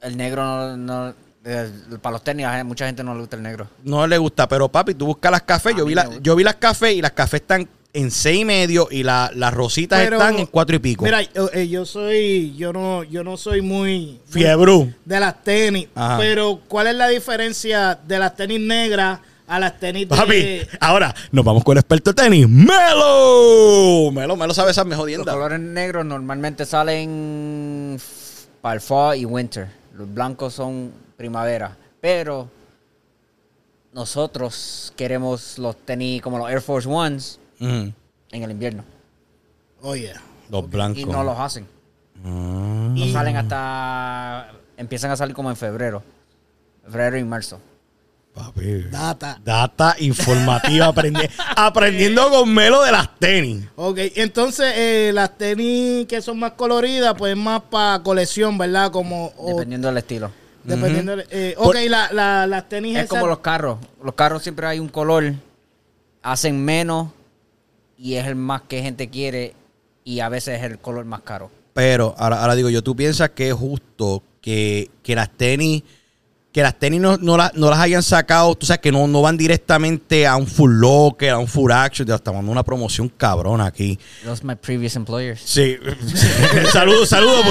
El negro no. no- eh, para los tenis, mucha gente no le gusta el negro. No le gusta, pero papi, tú buscas las cafés. A Yo vi, la- yo vi las cafés y las cafés están en seis y medio y la- las rositas Pero, están en cuatro y pico. Mira, yo, eh, yo soy, yo no, yo no soy muy, muy Fiebre. de las tenis. Ajá. Pero, ¿cuál es la diferencia de las tenis negras a las tenis de Papi, ahora nos vamos con el experto de tenis, Melo. Melo, Melo sabe esas Los jodiendas. colores negros normalmente salen para el fall y winter. Los blancos son primavera. Pero nosotros queremos los tenis como los Air Force Ones en el invierno. Oye, Los blancos. Y no los hacen. Ah. No salen hasta. Empiezan a salir como en febrero. Febrero y marzo. Papi. data. Data informativa. aprendi- aprendiendo con Melo de las tenis. Ok, entonces eh, las tenis que son más coloridas, pues más para colección, ¿verdad? Como, o- Dependiendo del estilo. dependiendo. de- eh, Por- ok, la, la- las tenis Es esas- como los carros. Los carros siempre hay un color. Hacen menos. Y es el más que gente quiere. Y a veces es el color más caro. Pero ahora, ahora digo yo, ¿tú piensas que es justo que, que las tenis, que las tenis no, no, la- no las hayan sacado, tú sabes que no, no van directamente a un full locker, a un full action, ya estamos dando una promoción cabrona aquí. Those my previous employers. Sí, saludos, saludos,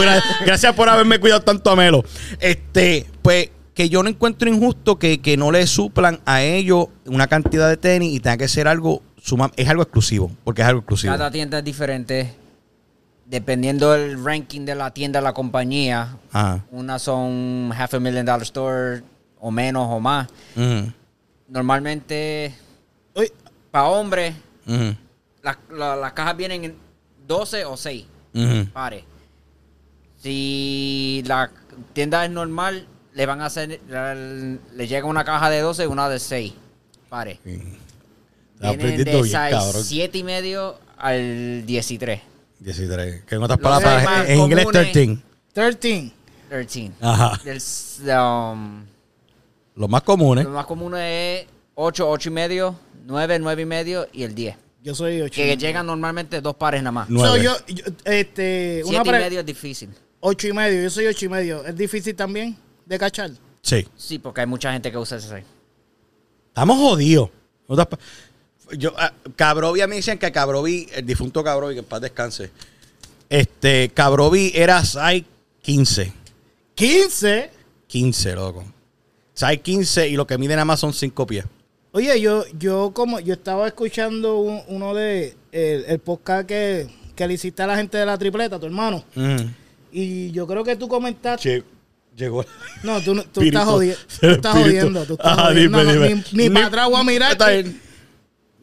gracias por haberme cuidado tanto a Melo. Este, pues que yo no encuentro injusto que, que no le suplan a ellos una cantidad de tenis y tenga que ser algo suma, es algo exclusivo, porque es algo exclusivo. Cada tienda es diferente. Dependiendo del ranking de la tienda, la compañía, Ajá. unas son half a million dollar store o menos o más. Ujú, Normalmente, Oye, para hombres, ujú, las la- las cajas vienen en 12 o 6 ujú. pares. Si la tienda es normal, le van a hacer, le llega una caja de 12 y una de 6 pares. Vienen de bien, cabrón. size 7 y medio al 13. 13. Que en otras Los palabras, en inglés comunes- 13. 13. 13. Ajá. Del um, Los más comunes. lo más común es 8, 8 y medio, 9, 9 y medio y el 10. Yo soy 8. Que llegan normalmente dos pares nada más. Nueve. yo, yo, este, una 7 y medio es difícil. ocho y medio. Yo soy 8 y medio. ¿Es difícil también de cachar? Sí. Sí, porque hay mucha gente que usa ese. Estamos jodidos. Yo, ah, Cabrovi, me dicen que Cabrovi, el difunto Cabrovi, que en paz descanse. Este, Cabrovi era size 15. 15. 15, loco. Size 15 y lo que mide nada más son 5 pies. Oye, yo, yo como yo estaba escuchando un- uno de el, el podcast que, que le hiciste a la gente de la tripleta, tu hermano. Y yo creo que tú comentaste. Che, llegó. No, tú, no- tú estás, jodi- El tú estás jodiendo. Tú estás Ajá, jodiendo. dime, No, no, dime. Ni, ni Ni- para atrás voy a mirar.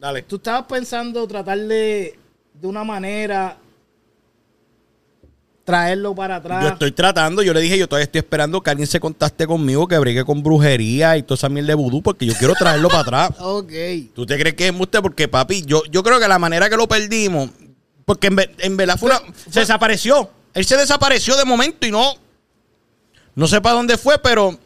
Dale. Tú estabas pensando tratar de, de una manera traerlo para atrás. Yo estoy tratando, yo le dije, yo todavía estoy esperando que alguien se contacte conmigo, que bregue con brujería y toda esa mierda de vudú, porque yo quiero traerlo para atrás. Ok. ¿Tú te crees que es usted? Porque, papi, yo, yo creo que la manera que lo perdimos, porque en, en verdad fue una- se desapareció. Él se desapareció de momento y no. No sé para dónde fue, pero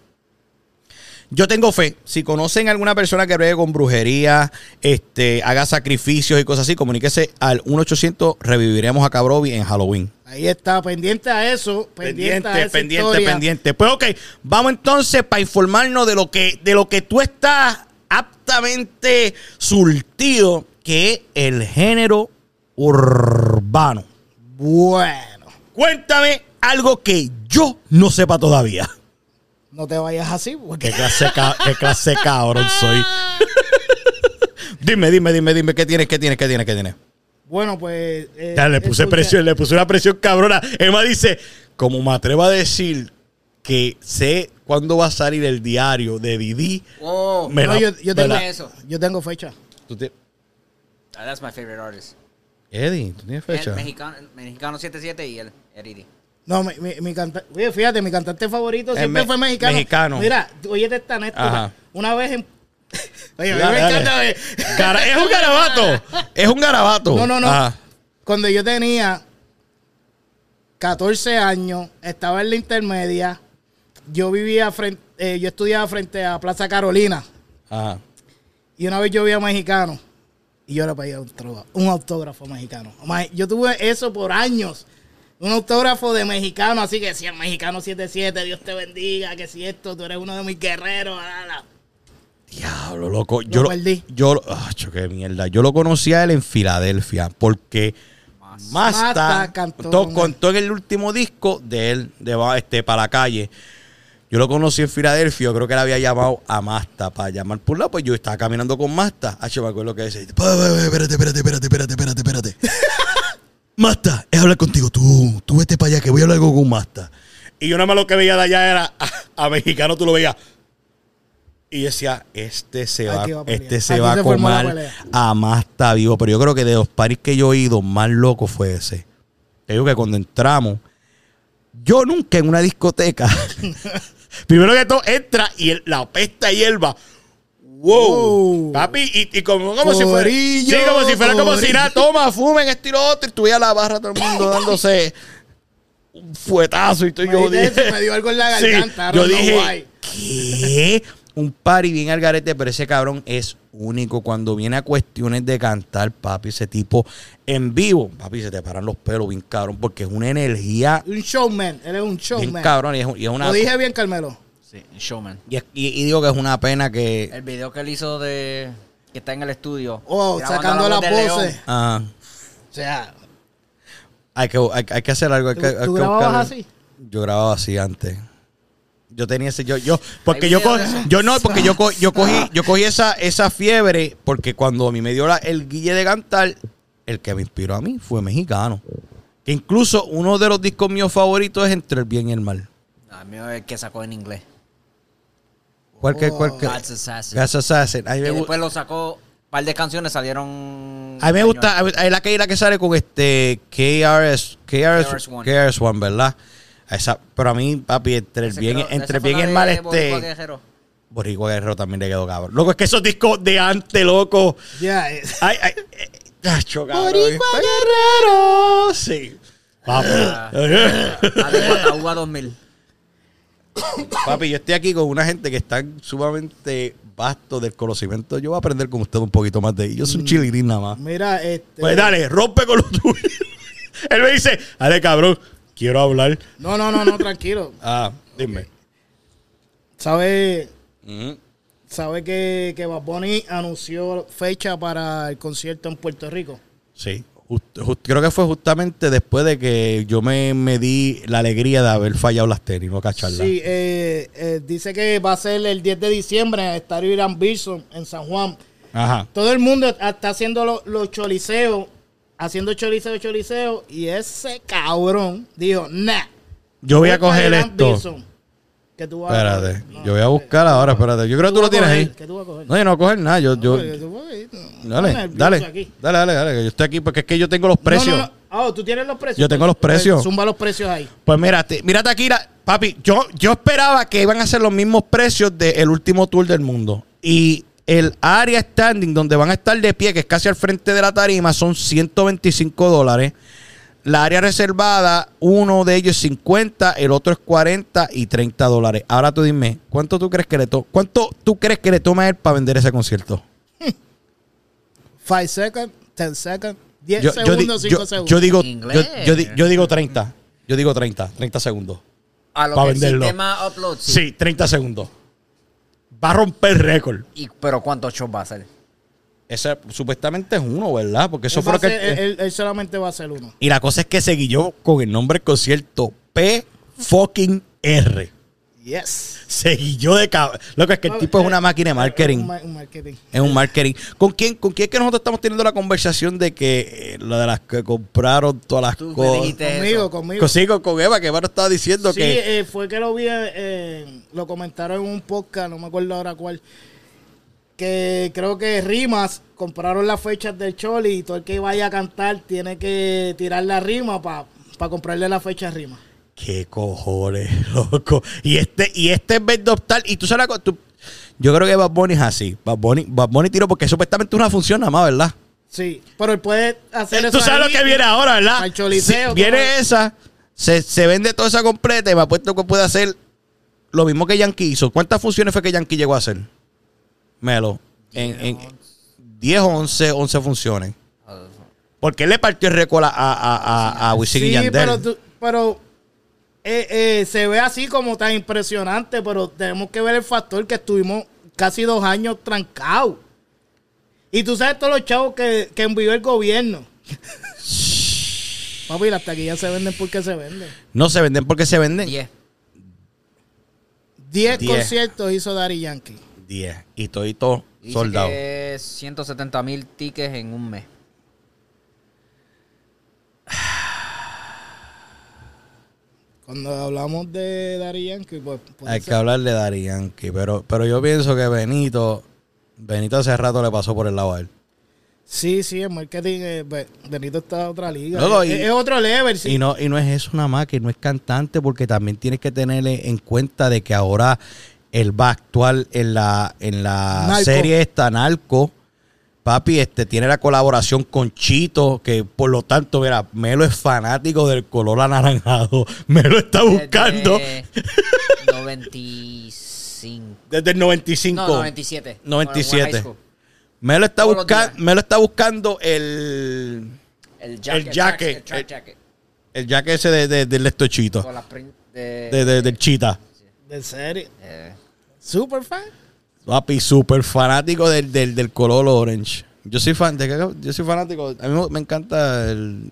yo tengo fe. Si conocen a alguna persona que bregue con brujería, este, haga sacrificios y cosas así, comuníquese al 1-800 Reviviremos a Cabrovi en Halloween. Ahí está, pendiente a eso. Pendiente, a Pendiente, esa pendiente, historia. pendiente. Pues ok, vamos entonces para informarnos de lo que, de lo que tú estás aptamente surtido, que es el género urbano. Bueno, Cuéntame algo que yo no sepa todavía. No te vayas así porque ¿Qué clase, qué cabrón soy? dime, dime, dime, dime, ¿qué tienes, qué tienes, qué tienes, qué tienes? Bueno, pues. eh, Ya le puse escucha- presión, le puse una presión cabrona. Emma dice, como me atrevo a decir que sé cuándo va a salir el diario de Didi. Oh, Me No, la- yo, yo me tengo, la- eso. yo tengo fecha. ¿Tú te- that's my favorite artist. Eddie, ¿tú tienes fecha? El mexicano, el mexicano 77 y el Eridi. No, mi, mi, mi canta- Oye, fíjate, mi cantante favorito siempre me- fue mexicano. mexicano. Mira, oye, esta anécdota. Una vez en. Oye, a mí Dale, me encanta. Gara- es un garabato. Es un garabato. No, no, no. Ajá. Cuando yo tenía 14 años, estaba en la intermedia. Yo vivía frente, eh, yo estudiaba frente a Plaza Carolina. Ajá. Y una vez yo vi a mexicano y yo le pedía un, un autógrafo mexicano. Yo tuve eso por años. Un autógrafo de mexicano, así que decía mexicano 77, Dios te bendiga, que si esto, tú eres uno de mis guerreros. la, la. Diablo, loco. Yo lo, perdí. yo cho, qué mierda. Yo lo conocí a él en Filadelfia porque Masta cantó contó, en el último disco de él, de este, para la calle. Yo lo conocí en Filadelfia, yo creo que él había llamado a Masta para llamar por lado, pues yo estaba caminando con Masta. Ah, me acuerdo que dice, "Pa, pa, pa, espérate, espérate, espérate, espérate, espérate, espérate. Masta, es hablar contigo, tú, tú vete para allá que voy a hablar con Masta. Y yo nada más lo que veía de allá era a, a mexicano, tú lo veías. Y decía, este se va, este se Aquí va a se comer a Masta vivo. Pero yo creo que de los paris que yo he ido, más loco fue ese. Te digo que cuando entramos, yo nunca en una discoteca, primero que todo, entra y el- la pesta hierba. Wow, Wow. papi, y, y como, como si fuera, sí, como si fuera como si nada, toma, fumen esto y lo otro, y tuviera la barra todo el mundo dándose un fuetazo y Me yo dije, eso, me dio algo en la garganta, yo dije. ¿qué? Un party bien al garete, pero ese cabrón es único. Cuando viene a cuestiones de cantar, papi, ese tipo en vivo, papi, se te paran los pelos bien cabrón, porque es una energía Un showman, él es un bien showman. cabrón y es, y es una... Lo dije bien, Carmelo. Sí, Showman. Y, es- y- y digo que es una pena que... El video que él hizo de. que está en el estudio. Oh, sacando la pose. ah, O sea, hay, que, hay, hay que hacer algo. Hay ¿tú, que, hay tú que grababas buscar- así? Yo grababa así antes. Yo tenía ese, yo, yo, porque yo, co- yo no, porque yo, co- yo cogí, yo cogí esa, esa fiebre, porque cuando a mí me dio la- el guille de cantar, el que me inspiró a mí fue mexicano. Que incluso uno de los discos míos favoritos es Entre el Bien y el Mal. A mí es el que sacó en inglés. ¿Cuál que, cuál que? God's Assassin. God's Assassin. A mí Y me, después lo sacó, un par de canciones salieron. a mí me gusta, es la que, la que sale con este KRS, KRS, KRS-One. KRS-One, ¿verdad? Esa, pero a mí, papi, entre el Ese bien, creo- entre bien y el mal, este. Guerrero. Boricua Guerrero también le quedó cabrón. Loco, es que esos discos de antes, loco. Ya, eh. Ay, ay, eh, gacho, cabrón. Boricua Guerrero. Sí. De Guataúba 2000. Papi, yo estoy aquí con una gente que está sumamente vasto del conocimiento. Yo voy a aprender con usted un poquito más de ahí. Yo soy un chilirín nada más. Mira, este. Pues dale, rompe con lo tuyo. Él me dice, dale, cabrón, quiero hablar. No, no, no, no, tranquilo. Ah, dime. ¿Sabe, Ujú. sabe que, que Bad Bunny anunció fecha para el concierto en Puerto Rico? Sí. Just- just- creo que fue justamente después de que yo me, me di la alegría de haber fallado las tenis, no cacharlas. Sí, eh, eh, dice que va a ser el 10 de diciembre en el Estadio Irán Bison en San Juan. Ajá. Todo el mundo está haciendo lo- los choliseos, haciendo choliseo, choliseo, y ese cabrón dijo, nah. Yo voy a coger esto. Bison, tú vas a Espérate, yo voy a buscar ahora, espérate. Yo creo que tú lo tienes ahí. ¿Qué tú vas a coger? No, yo no voy a coger nada. Yo, yo, dale, dale, dale, dale, dale, que yo estoy aquí porque es que yo tengo los precios. no, no. Ah, tú tienes los precios. Yo tengo los Pues, precios. Zumba los precios ahí. Pues mírate, mírate aquí, la- papi, yo, yo esperaba que iban a ser los mismos precios del último tour del mundo. Y el área standing donde van a estar de pie, que es casi al frente de la tarima, son 125 dólares. La área reservada, uno de ellos es 50, el otro es 40 y 30 dólares. Ahora tú dime, ¿cuánto tú crees que le to cuánto tú crees que le toma a él para vender ese concierto? 5 seconds, 10 seconds, 10 Yo, yo di- segundos, 5 yo- segundos. yo digo, yo, yo yo digo 30. Yo digo 30, 30 segundos. A lo Pa' que venderlo. el sistema upload, sí. Sí, 30 segundos. Va a romper récord. Y, pero ¿cuántos shows va a hacer? Ese supuestamente es uno, ¿verdad? Porque eso Él, fue lo que. ser- él, él solamente va a ser uno. Y la cosa es que seguí yo con el nombre del concierto P fucking R. Yes. Seguí yo de cabrón. Lo que es que el tipo es una máquina de marketing. Un, un marketing. Es un marketing. ¿Con quién, ¿Con quién es que nosotros estamos teniendo la conversación de que eh, lo de las que compraron todas las Tú cosas? dijiste Conmigo, eso. conmigo. Consigo con Eva, que Eva nos estaba diciendo Sí, que. eh, fue que lo vi, eh, lo comentaron en un podcast, no me acuerdo ahora cuál. Que creo que Rimas compraron las fechas del Choli y todo el que vaya a cantar tiene que tirar la rima para comprarle la fecha a Rima. ¿Qué cojones, loco? Y este, y este es vez optar. Y tú sabes tú- Yo creo que Bad Bunny es así. Bad Bunny, Bad Bunny tiró porque supuestamente es una función nada más, ¿verdad? Sí, pero él puede hacer eso. Tú sabes ahí lo que viene ahora, ¿verdad? Al choliseo, Sí, viene esa, se, se vende toda esa completa y me apuesto que puede hacer lo mismo que Yankee hizo. ¿Cuántas funciones fue que Yankee llegó a hacer? Melo. En, en 10 o 11, 11 funciones. Porque él le partió el récord a, a, a, a Wisin y Sí, Yandel. pero, tú- pero eh, eh, se ve así como tan impresionante, pero tenemos que ver el factor que estuvimos casi dos años trancados. Y tú sabes todos los chavos que, que envió el gobierno. Papi, las taquillas se venden porque se venden. No se venden porque se venden. 10. Diez Diez. conciertos hizo Dari Yankee. 10. Y todito Dice soldado. que 170 mil tickets en un mes. Cuando hablamos de Dari Yankee, pues puede Hay ser. que hablarle de Dari Yankee. Pero, pero yo pienso que Benito, Benito hace rato le pasó por el lado a él. Sí, sí, el marketing, eh, Be- Benito está en otra liga. Luego, es, y- es otro level, sí. Y no, y no es eso nada más, que no es cantante, porque también tienes que tenerle en cuenta de que ahora él va a actuar en la, en la Narco. serie esta Narco. Papi, este tiene la colaboración con Chito, que por lo tanto, mira, Melo es fanático del color anaranjado. Melo está buscando Desde 95. desde el 95. No, 97. 97. High school. Melo está días. Melo está buscando el, El jacket. El jacket. El track jacket. el jacket ese de, de- del esto Chito, Con las print de... de, de- del Chita. De serie. eh, Super fan. Papi, súper fanático del, del, del color orange. Yo soy fan, de, yo soy fanático. A mí me encanta el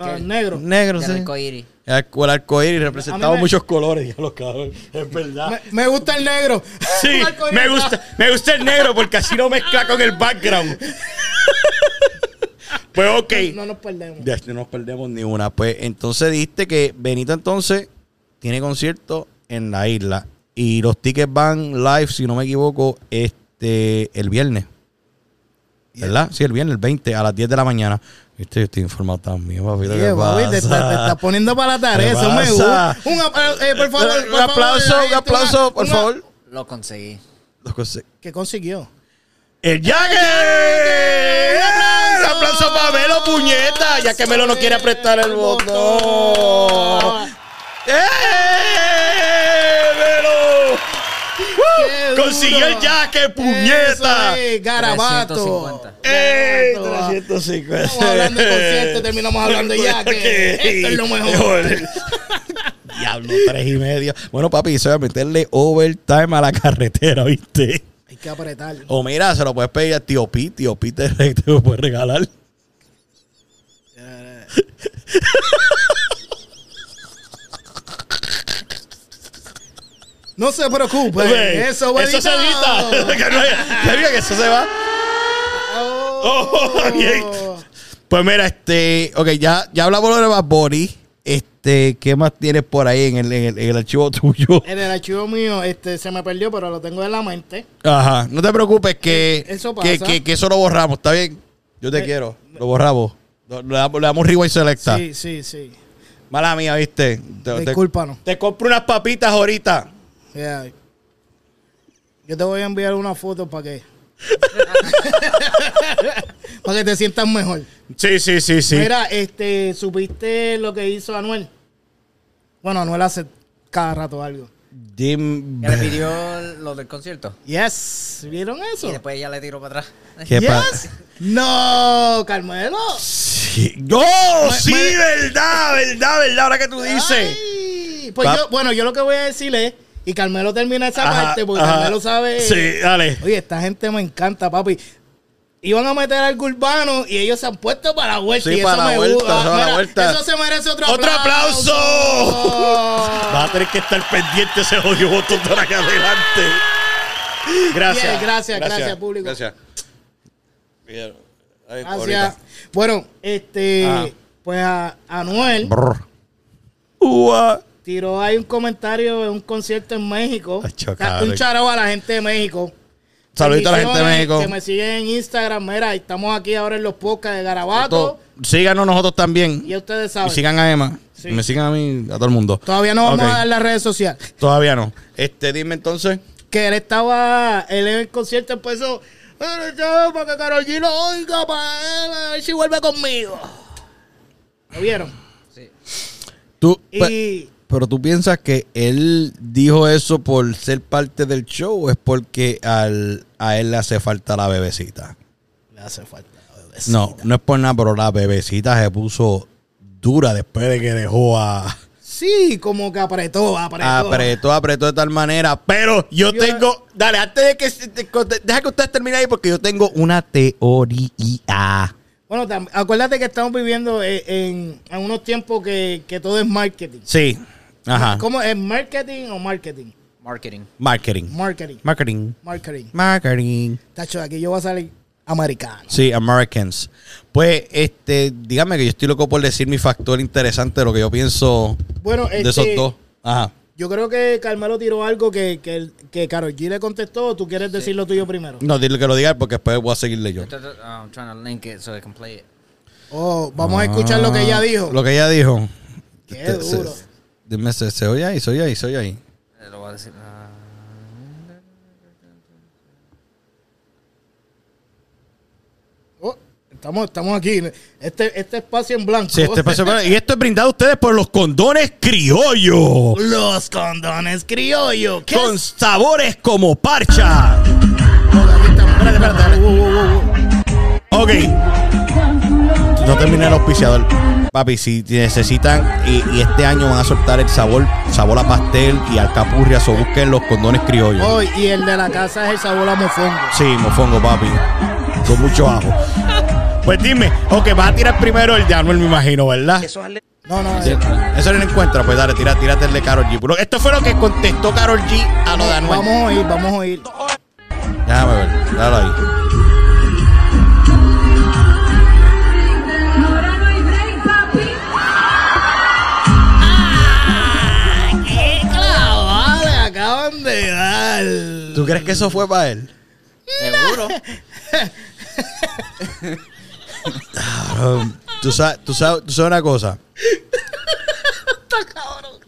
ah, negro. negro, sí. arcoíris. El, arco- el arcoíris representaba me- muchos colores. Ya lo cabrón, es verdad. Me, me gusta el negro. sí, arcoíris. me gusta, me gusta el negro porque así no mezcla con el background. Pues ok. No nos perdemos. Ya, no nos perdemos ni una. Pues entonces dijiste que Benito entonces tiene concierto en la isla. Y los tickets van live, si no me equivoco, este el viernes. ¿Verdad? Sí, el viernes, el 20, a las 10 de la mañana. Viste, yo estoy informado también, papito. ¿qué Yeah, papi, te, pasa? está- te estás poniendo para la tarea. ¿Qué Eso me gusta. Un apla- eh, por favor, Un por aplauso, favor, un aplauso, por una- favor. Lo conseguí. Dos cosas. ¿Qué consiguió? ¡El Jagger! ¡Un ¡Un aplauso para Melo, puñeta! Ya que Melo no quiere apretar el botón. ¡Eh! ¡Consiguió el jaque, puñeta! Es, garabato. 350. ¡Eh! Garabato. 350. Estamos hablando de concierto, terminamos hablando de jaque. Esto es lo mejor. Diablo, tres y medio. Bueno, papi, eso es meterle overtime a la carretera, ¿viste? Hay que apretar. O mira, se lo puedes pedir a tío Pi. Tío Pi te, te lo puede regalar. No se preocupe, eso va Eso se evita. que, no, que que eso se va. Oh. Oh, bien. Pues mira, este, ok, ya, ya hablamos de Bad Bunny. Este, ¿qué más tienes por ahí en el, en el, en el archivo tuyo? En el archivo mío este, se me perdió, pero lo tengo en la mente. Ajá, no te preocupes que, Eso que, pasa. que, que eso lo borramos, ¿está bien? Yo te Eh, quiero, lo borramos. Le damos, le damos rewind selecta. Sí, sí, sí. Mala mía, ¿viste? Te, te- Discúlpanos. te compro unas papitas ahorita. Yeah. Yo te voy a enviar una foto para que. para que te sientas mejor. Sí, sí, sí, sí. Mira, este, ¿supiste lo que hizo Anuel? Bueno, Anuel hace cada rato algo. Dim- Ya le pidió lo del concierto. Yes, ¿vieron eso? Y después ya le tiró para atrás. ¿Qué yes. pasa? No, Carmelo. Sí. ¡No! sí, me- verdad, verdad, verdad, ahora que tú dices. Ay, Pues yo, bueno, yo lo que voy a decirle es, y Carmelo termina esa Ajá, parte, porque ajá. Carmelo sabe. Sí, dale. Oye, esta gente me encanta, papi. Iban a meter algo urbano y ellos se han puesto para la vuelta. Sí, y eso para la me vuelta, gusta. para la Mira, vuelta. Eso se merece otro ¡Otro aplauso. aplauso! Va a tener que estar pendiente ese jodido botón de aquí adelante. Gracias. Bien, gracias, gracias, público. Gracias. Bien. Ay, Gracias. ahorita. Bueno, este, Ah. pues a Anuel. Ua. Tiró ahí un comentario en un concierto en México. Un charao a la gente de México. Saludito a la gente de México. Que me siguen en Instagram. Mira, estamos aquí ahora en los podcasts de Garabato. To- Síganos nosotros también. Y ustedes Y saben. sigan a Emma. Sí. Me sigan a mí, a todo el mundo. Todavía no vamos a dar las redes sociales. Todavía no. Este, dime entonces. Que él estaba, él en el concierto empezó. "Pero yo, para que Karol G lo oiga, para ver si vuelve conmigo. ¿Lo vieron? Sí. Tú, Y- pe- pero tú piensas que él dijo eso por ser parte del show o es porque al, a él le hace falta la bebecita? Le hace falta. No, no es por nada, pero la bebecita se puso dura después de que dejó a... Sí, como que apretó, apretó. Apretó, apretó de tal manera. Pero yo, Yo- tengo... Dale, antes de que... Deja que ustedes terminen ahí porque yo tengo una teoría. Bueno, acuérdate que estamos viviendo eh, en, en unos tiempos que, que todo es marketing. Sí. Ajá. ¿Cómo es marketing o marketing? Marketing. Marketing. Marketing. Marketing. Marketing. Marketing. Tacho, aquí yo voy a salir americano. Sí, Americans. Pues, este, dígame que yo estoy loco por decir mi factor interesante de lo que yo pienso Bueno, de este, esos dos. Ajá. Yo creo que Carmelo tiró algo que, que, que Karol G le contestó. ¿o ¿Tú quieres decir lo tuyo primero? No, dile que lo diga porque después voy a seguirle yo. I'm trying to link it so I can play it. Oh, vamos a escuchar lo que ella dijo. Lo que ella dijo. Qué Este, se- duro. Dime, se, se oye ahí, se oye ahí, se oye ahí. Eh, Lo voy a decir. ah, Oh, estamos, estamos aquí. Este, este espacio en blanco. Sí, este paso- y esto es brindado a ustedes por los condones criollos. Los condones criollo. ¿Qué Con es? sabores como parcha. Espérate. Ok. No terminé el auspiciador. Papi, si necesitan y, y este año van a soltar el sabor, sabor a pastel y alcapurria, o busquen los condones criollos. Oh, y el de la casa es el sabor a mofongo. Sí, mofongo, papi. Con mucho ajo. Pues dime, ok, vas a tirar primero el de Anuel, me imagino, ¿verdad? No, no, Sí, Eso no lo encuentra, pues dale, tira, tírate el de Carol G. Esto fue lo que contestó Carol G a lo de Anuel. vamos a oír, vamos a oír. Déjame ver, dale ahí. Crees que eso fue para él? Seguro. Cabrón, tú sabes, tú sabes, tú sabes una cosa.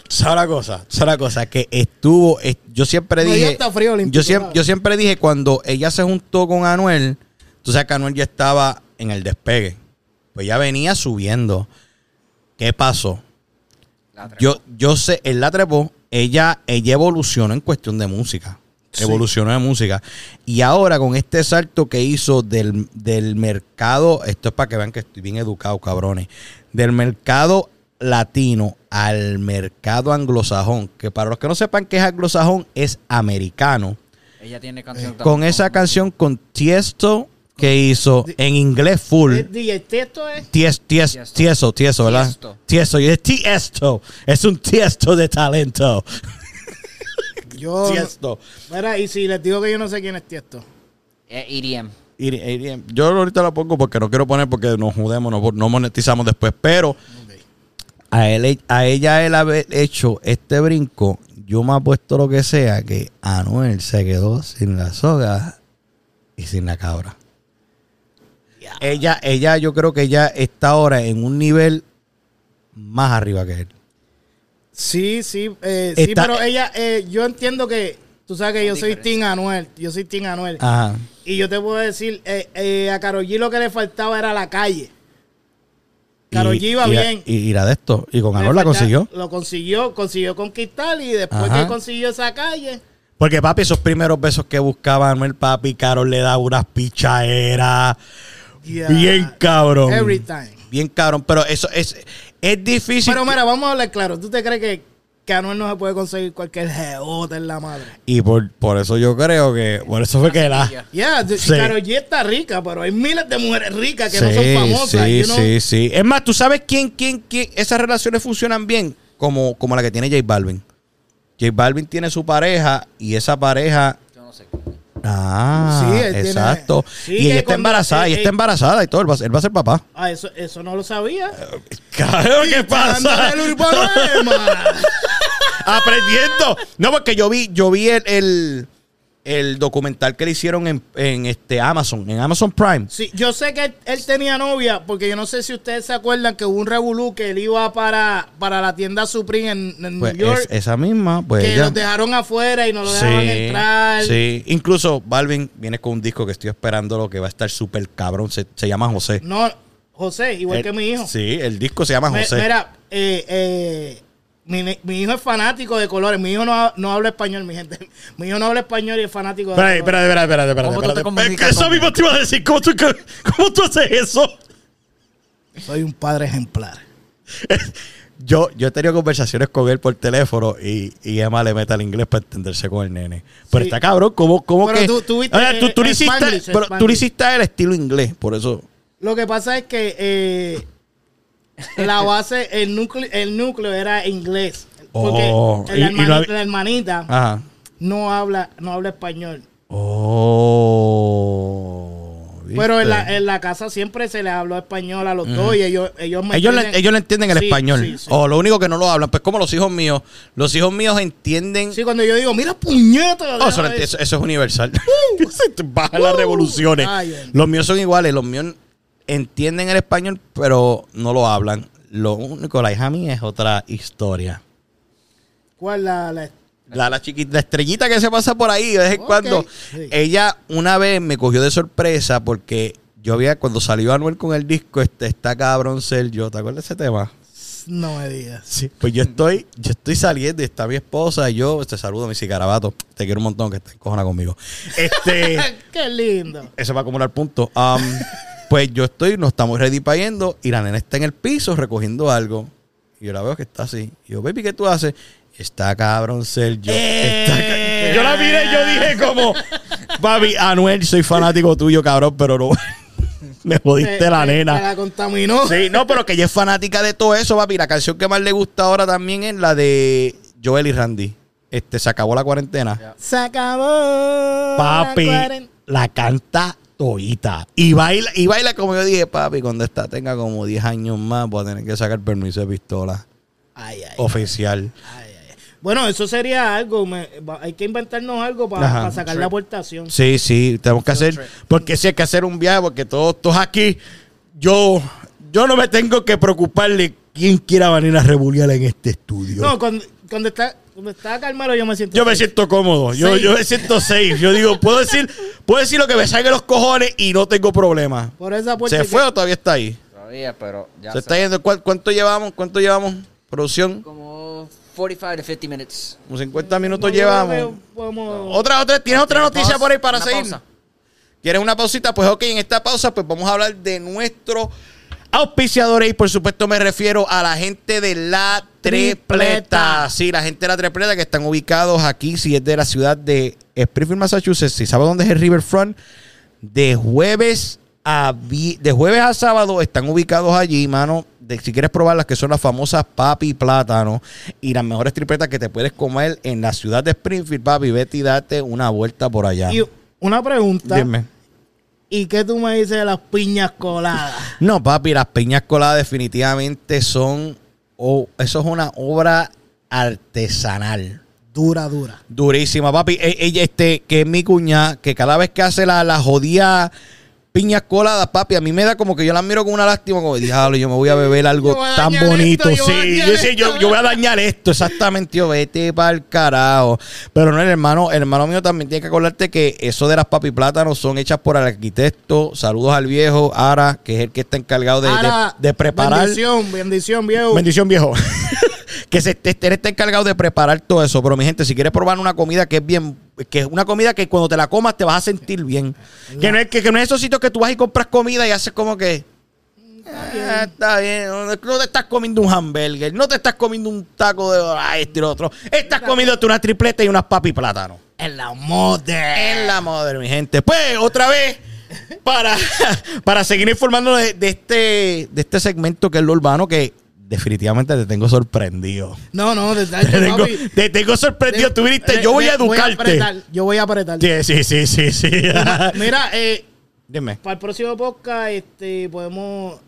¿Sabes una cosa? ¿Sabes una cosa? Que estuvo. es- yo siempre No, dije. está frío, yo, siempre, ¿sabes? yo siempre dije cuando ella se juntó con Anuel. Tú sabes que Anuel ya estaba en el despegue. Pues ya venía subiendo. ¿Qué pasó? Yo, yo sé, él la trepó. Ella, ella evolucionó en cuestión de música. Sí. Evolucionó en música. Y ahora con este salto que hizo del, del mercado, esto es para que vean que estoy bien educado, cabrones. Del mercado latino al mercado anglosajón, que para los que no sepan qué es anglosajón, es americano. Ella tiene canción Con esa canción con Tiesto que hizo en inglés full. Eh, DJ Testo es. Ties, ties, Tiesto. tieso, tieso, ¿verdad? Tiesto. Tiesto, y es tiesto. Es un tiesto de talento. Yo. Tiesto. Mira, y si les digo que yo no sé quién es Tiesto. Es EDM. Y- Yo ahorita lo pongo porque no quiero poner porque nos judemos, no, no monetizamos después. Pero a, él, a ella él haber hecho este brinco, yo me apuesto lo que sea que Anuel se quedó sin la soga y sin la cabra. Ella, ella, yo creo que ella está ahora en un nivel más arriba que él. Sí, sí, eh, sí, Está- pero ella, eh, yo entiendo que, tú sabes que yo soy. Team Anuel, yo soy Team Anuel. Ajá. Y yo te puedo decir, eh, eh, a Karol G lo que le faltaba era la calle. Karol G iba y, bien. Y, y la de esto. Y con Anuel la falta- consiguió. Lo consiguió, consiguió conquistar y después Ajá. que consiguió esa calle, Porque papi, esos primeros besos que buscaba Anuel, papi, Carol le daba unas pichaderas. Bien cabrón. Every time. Bien cabrón. Pero eso es, es difícil. Pero mira, vamos a hablar claro. ¿Tú te crees que, que Anuel no se puede conseguir cualquier geota en la madre? y por, por eso yo creo que. Por eso fue que la. Ya, yeah, Sí. Karol G está rica, pero hay miles de mujeres ricas que no son famosas. sí, you know? sí, sí. Es más, ¿tú sabes quién, quién, quién? Esas relaciones funcionan bien como, como la que tiene J Balvin. J Balvin tiene su pareja y esa pareja Yo no sé. Ah, Sí, él tiene- exacto. sí, y ella está embarazada, ella está embarazada y todo. Él va, a ser- él va a ser papá. Ah, eso, eso no lo sabía. Claro, ¿qué pasa? El. Aprendiendo. No, porque yo vi, yo vi el, el, el documental que le hicieron en, en este Amazon, en Amazon Prime. Sí, yo sé que él, él tenía novia, porque yo no sé si ustedes se acuerdan que hubo un revolú que él iba para, para la tienda Supreme en, en Pues New York, es- esa misma, pues que ella. los dejaron afuera y no lo dejaban entrar. sí. Incluso Balvin viene con un disco que estoy esperando lo que va a estar súper cabrón. Se, se llama José. No, José, igual El- que mi hijo. Sí, el disco se llama Me- José. Mira, eh, eh, mi, hijo es fanático de colores. Mi hijo no, no habla español, mi gente. Mi hijo no habla español y es fanático de Espera, colores. espera, espera, espera, espera. ¿Cómo tú te comunicas Eso mismo te iba a decir. ¿Cómo tú, cómo tú haces eso? Soy un padre ejemplar. Yo, yo he tenido conversaciones con él por teléfono y, y Emma le mete al inglés para entenderse con el nene. Pero Sí. está cabrón, ¿cómo, cómo Pero que...? tú- tú viste, tú, tú le hiciste, Spanglish, pero tú Spanglish. le hiciste el estilo inglés, por eso... Lo que pasa es que eh, la base, el núcleo, el núcleo era inglés. Porque Oh, la, y hermanita, no hab- la hermanita Ajá. no habla, no habla español. Oh... Pero en la, en la casa siempre se les habló español a los dos y ellos, ellos me Ellos le, entienden- ellos le entienden el Sí, español. sí, sí. O lo único que no lo hablan, pues como los hijos míos. Los hijos míos entienden... Sí, cuando yo digo, mira puñeta. Oh, eso, déjame ver". eso- eso es universal. Te bajan las Uh. revoluciones. Ay. los míos son iguales. Los míos entienden el español, pero no lo hablan. Lo único, la hija mía es otra historia. ¿Cuál la, la- La, la chiquita, la estrellita que se pasa por ahí de vez en cuando. sí. Ella una vez me cogió de sorpresa porque yo había, cuando salió Anuel con el disco, este, está cabrón ser yo. ¿Te acuerdas de ese tema? No me digas. Sí, pues yo estoy, yo estoy saliendo y está mi esposa y yo te saludo, mi carabato. Te quiero un montón que te encojona conmigo. Este, Qué lindo. eso va a acumular puntos. Um, pues yo estoy, nos estamos ready para yendo y la nena está en el piso recogiendo algo. Y yo la veo que está así. Y yo, baby, ¿qué tú haces? Está cabrón Sergio. Está ca- Yo la miré y yo dije como, papi, Anuel, soy fanático tuyo, cabrón, pero no. Me jodiste Te- la nena. la contaminó. Sí, no, pero que ella es fanática de todo eso, papi. La canción que más le gusta ahora también es la de Joel y Randy. Este, se acabó la cuarentena. Se acabó. Papi, la cuaren- la canta toita. Y baila, y baila como yo dije, papi, cuando esta tenga como 10 años más, voy a tener que sacar permiso de pistola Ay, ay, oficial. ay, ay. Bueno, eso sería algo. me- hay que inventarnos algo Ajá. para sacar la aportación. Sí, sí, tenemos que hacer. Porque sí hay que hacer un viaje, porque todos, todos aquí, yo, yo no me tengo que preocupar de quién quiera venir a rebuliar en este estudio. No, cuando, cuando está cuando está Carmelo yo me siento. yo me safe. siento cómodo, yo, yo me siento safe. Yo digo, puedo decir, puedo decir lo que me salga de los cojones y no tengo problema. Por esa puerta. ¿Se que- fue o todavía está ahí? Todavía, pero ya. Se está yendo. ¿Cuál- ¿Cuánto llevamos? ¿Cuánto llevamos? Producción. Como 45 to 50 minutes. Como 50 minutos No, yo creo llevamos. podemos- Otra, otra, ¿tienes otra noticia Pausa, por ahí para una seguir? pausa. ¿Quieres una pausita? Pues ok, en esta pausa pues vamos a hablar de nuestro auspiciadores y por supuesto me refiero a la gente de La Tripleta. Sí, la gente de La Tripleta que están ubicados aquí, si es de la ciudad de Springfield, Massachusetts, si sabe dónde es el Riverfront, de jueves a de jueves a sábado están ubicados allí, mano. De, si quieres probar las que son las famosas papi plátano y las mejores tripletas que te puedes comer en la ciudad de Springfield, papi, vete y date una vuelta por allá. Y una pregunta. Dime. ¿Y qué tú me dices de las piñas coladas? No, papi, las piñas coladas definitivamente son. oh, eso es una obra artesanal. Dura, dura. Durísima, papi. E- Ella, este, que es mi cuñada, que cada vez que hace la, la jodida piñas coladas, papi, a mí me da como que yo las miro con una lástima, como, diablo, yo me voy a beber algo Yo tan bonito. esto, yo sí, yo, voy a dañar esto, exactamente. Yo vete para el carajo. Pero no, el hermano, el hermano mío también tiene que acordarte que eso de las papi plátanos son hechas por el arquitecto. Saludos al viejo Ara, que es el que está encargado de, de- de preparar. Bendición, bendición, viejo. Bendición, viejo. Que se él está encargado de preparar todo eso. Pero mi gente, si quieres probar una comida que es bien, que es una comida que cuando te la comas te vas a sentir bien. Que no es, que, que no es esos sitios que tú vas y compras comida y haces como que. "Ah, está bien, no, te estás comiendo un hamburger, no te estás comiendo un taco de ah, este y lo otro. Estás comiéndote una tripleta y unas papi plátano. En la moda. En la madre, mi gente. Pues, otra vez, para, para seguir informándonos de, de este, de este segmento que es lo urbano, que definitivamente te tengo sorprendido. No, no, de Te tengo, te tengo sorprendido. Tú viniste, yo voy a educarte. apretar, yo voy a apretar. Sí, sí, sí, sí. sí. Mira, eh, Dime. para el próximo podcast, este, podemos.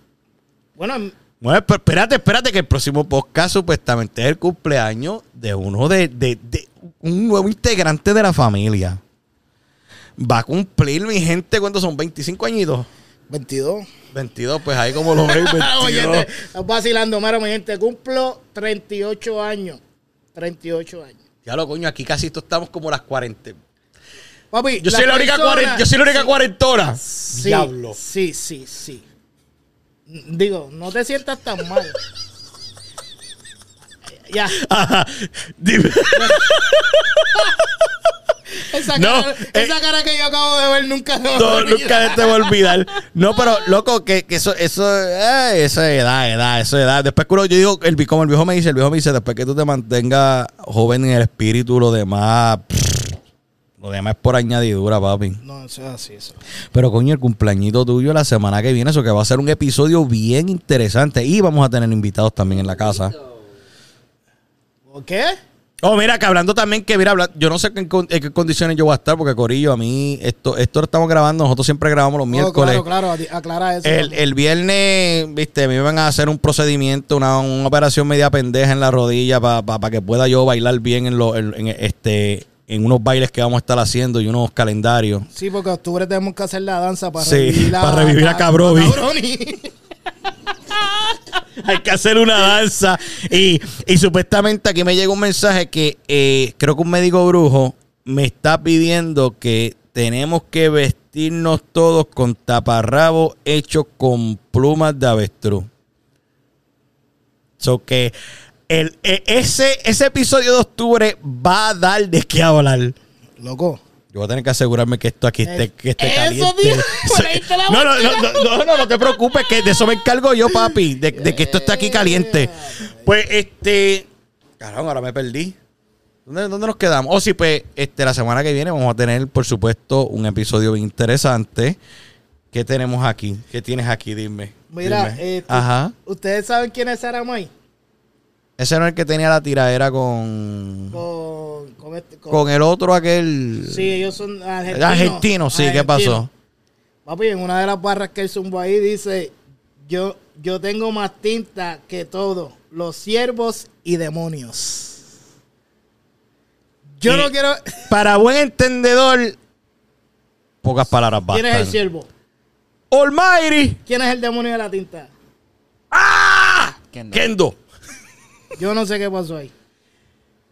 Bueno, Bueno, pero espérate, espérate, que el próximo podcast supuestamente es el cumpleaños de uno de, de, de un nuevo integrante de la familia. Va a cumplir, mi gente, ¿cuántos son? ¿25 añitos? 22. 22, pues ahí como lo veis, 22. Oye, estás vacilando, mira, mi gente. Cumplo 38 años. 38 años. Ya lo coño, aquí casi todos estamos como las 40. Papi, Yo soy la única, persona- cuaren- yo soy la única cuarentona. Sí, Diablo. Sí, sí, sí. Digo, no te sientas tan mal. ya. Ajá. Dime. Esa, No, cara, eh, esa cara que yo acabo de ver nunca a No, nunca te voy a olvidar. No, pero loco, que, que eso, eso, eh, eso es edad, edad, eso es edad. Después yo digo, el, como el viejo me dice, el viejo me dice, después que tú te mantengas joven en el espíritu, lo demás, pff, lo demás es por añadidura, papi. No, eso es así, eso. Pero coño, el cumpleañito tuyo la semana que viene, eso que va a ser un episodio bien interesante. Y vamos a tener invitados también en la casa. ¿Por qué? Oh, mira, que hablando también que, mira, habla- yo no sé en, con- en qué condiciones yo voy a estar, porque Corillo, a mí, esto, esto lo estamos grabando, nosotros siempre grabamos los Oh, miércoles. claro, claro, adi- aclara eso. El, el viernes, viste, me iban a hacer un procedimiento, una, una operación media pendeja en la rodilla para que pueda yo bailar bien en, lo, en, en este, en unos bailes que vamos a estar haciendo y unos calendarios. Sí, porque en octubre tenemos que hacer la danza para Sí, revivir, para revivir a Cabrovi. Cabroni. Hay que hacer una danza. Y, y supuestamente aquí me llega un mensaje que eh, creo que un médico brujo me está pidiendo que tenemos que vestirnos todos con taparrabos hechos con plumas de avestruz. So que el, e- ese, ese episodio de octubre va a dar de qué hablar. Loco. Yo voy a tener que asegurarme que esto aquí esté, que esté caliente. no, no, no, no, no, no, no te preocupes, que de eso me encargo yo, papi, de, que esto esté aquí caliente. Pues, este... Caramba, ahora me perdí. ¿Dónde, dónde nos quedamos? Oh, sí, pues, este, la semana que viene vamos a tener, por supuesto, un episodio bien interesante. ¿Qué tenemos aquí? ¿Qué tienes aquí? Dime. Mira, Dime. este, Ajá. ¿ustedes saben quién es Sara May? Ese no es el que tenía la tiradera con... Con, con, este, con- Con el otro aquel... Sí, ellos son argentinos. Argentino, sí, ¿qué pasó? Papi, en una de las barras que él zumbó ahí dice, yo, yo tengo más tinta que todo, los siervos y demonios. Yo Y- no quiero. Para buen entendedor, pocas palabras ¿Quién es el bastan. siervo? Almighty. ¿Quién es el demonio de la tinta? ¡Ah! Kendo. Kendo. Yo no sé qué pasó ahí.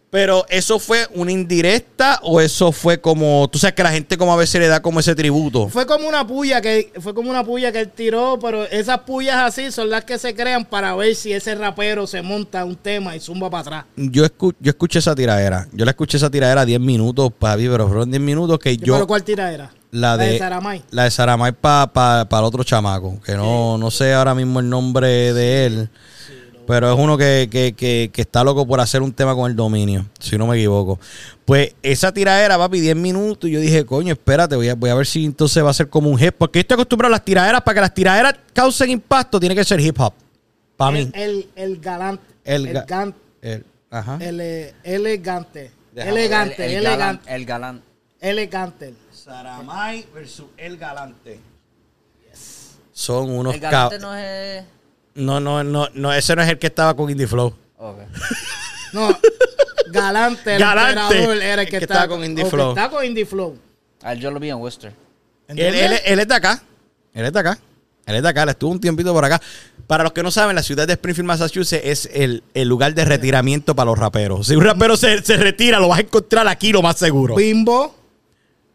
Pero eso fue una indirecta o eso fue como, tú sabes que la gente como a veces le da como ese tributo. Fue como una puya que fue como una puya que él tiró, pero esas pullas así son las que se crean para ver si ese rapero se monta un tema y zumba para atrás. Yo, escu- yo escuché esa tiradera. Yo la escuché esa tiradera 10 minutos, papi, pero fueron 10 minutos que ¿Pero yo... cuál tira era? La de, Saramay. La de Saramay para el otro chamaco, que no, no sé ahora mismo el nombre de él, pero es uno que, que, que, que está loco por hacer un tema con el dominio, si no me equivoco. Pues esa tiradera, papi, 10 minutos, y yo dije, coño, espérate, voy a, voy a ver si entonces va a ser como un hip, porque yo estoy acostumbrado a las tiraderas, para que las tiraderas causen impacto, tiene que ser hip hop, para mí. El, el, el galante. El El, ga- El- ajá. el, eh, elegante. Elegante, el, el galán, elegante. el galán. Elegante. Saramay versus El Galante. Son unos El galante no es... No, no, no, no, ese no es el que estaba con Indie Flow. Ok. No, Galante, el Galante, emperador, era el que, el que está, está con Indie Flow. Está con Indie Flow. Ah, yo lo vi en Worcester. Él, él- él es de acá. Él es de acá. Él es de acá. Él estuvo un tiempito por acá. Para los que no saben, la ciudad de Springfield, Massachusetts es el, el lugar de retiramiento para los raperos. Si un rapero se, se retira, lo vas a encontrar aquí lo más seguro. Bimbo.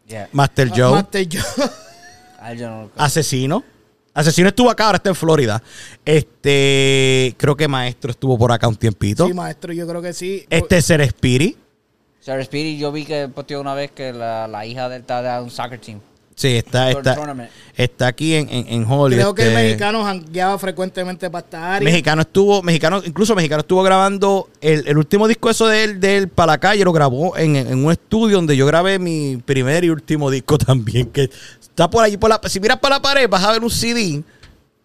Yeah. Master Joe. Master Joe. Ah, Asesino. Asesino estuvo acá, ahora está en Florida. Este, creo que Maestro estuvo por acá un tiempito. Sí, maestro, yo creo que sí. este es Ser Spirit. Sarah Speedy, yo vi que posteó una vez que la, la hija de él está de un soccer team. Sí, está, está, está aquí en, en, en Holly. Creo que el este, mexicano jangueaba frecuentemente para esta área. Mexicano estuvo, mexicano, incluso mexicano estuvo grabando el, el último disco eso de él, de él para la calle, lo grabó en, en un estudio donde yo grabé mi primer y último disco también, que está por allí por la, si miras para la pared vas a ver un CD,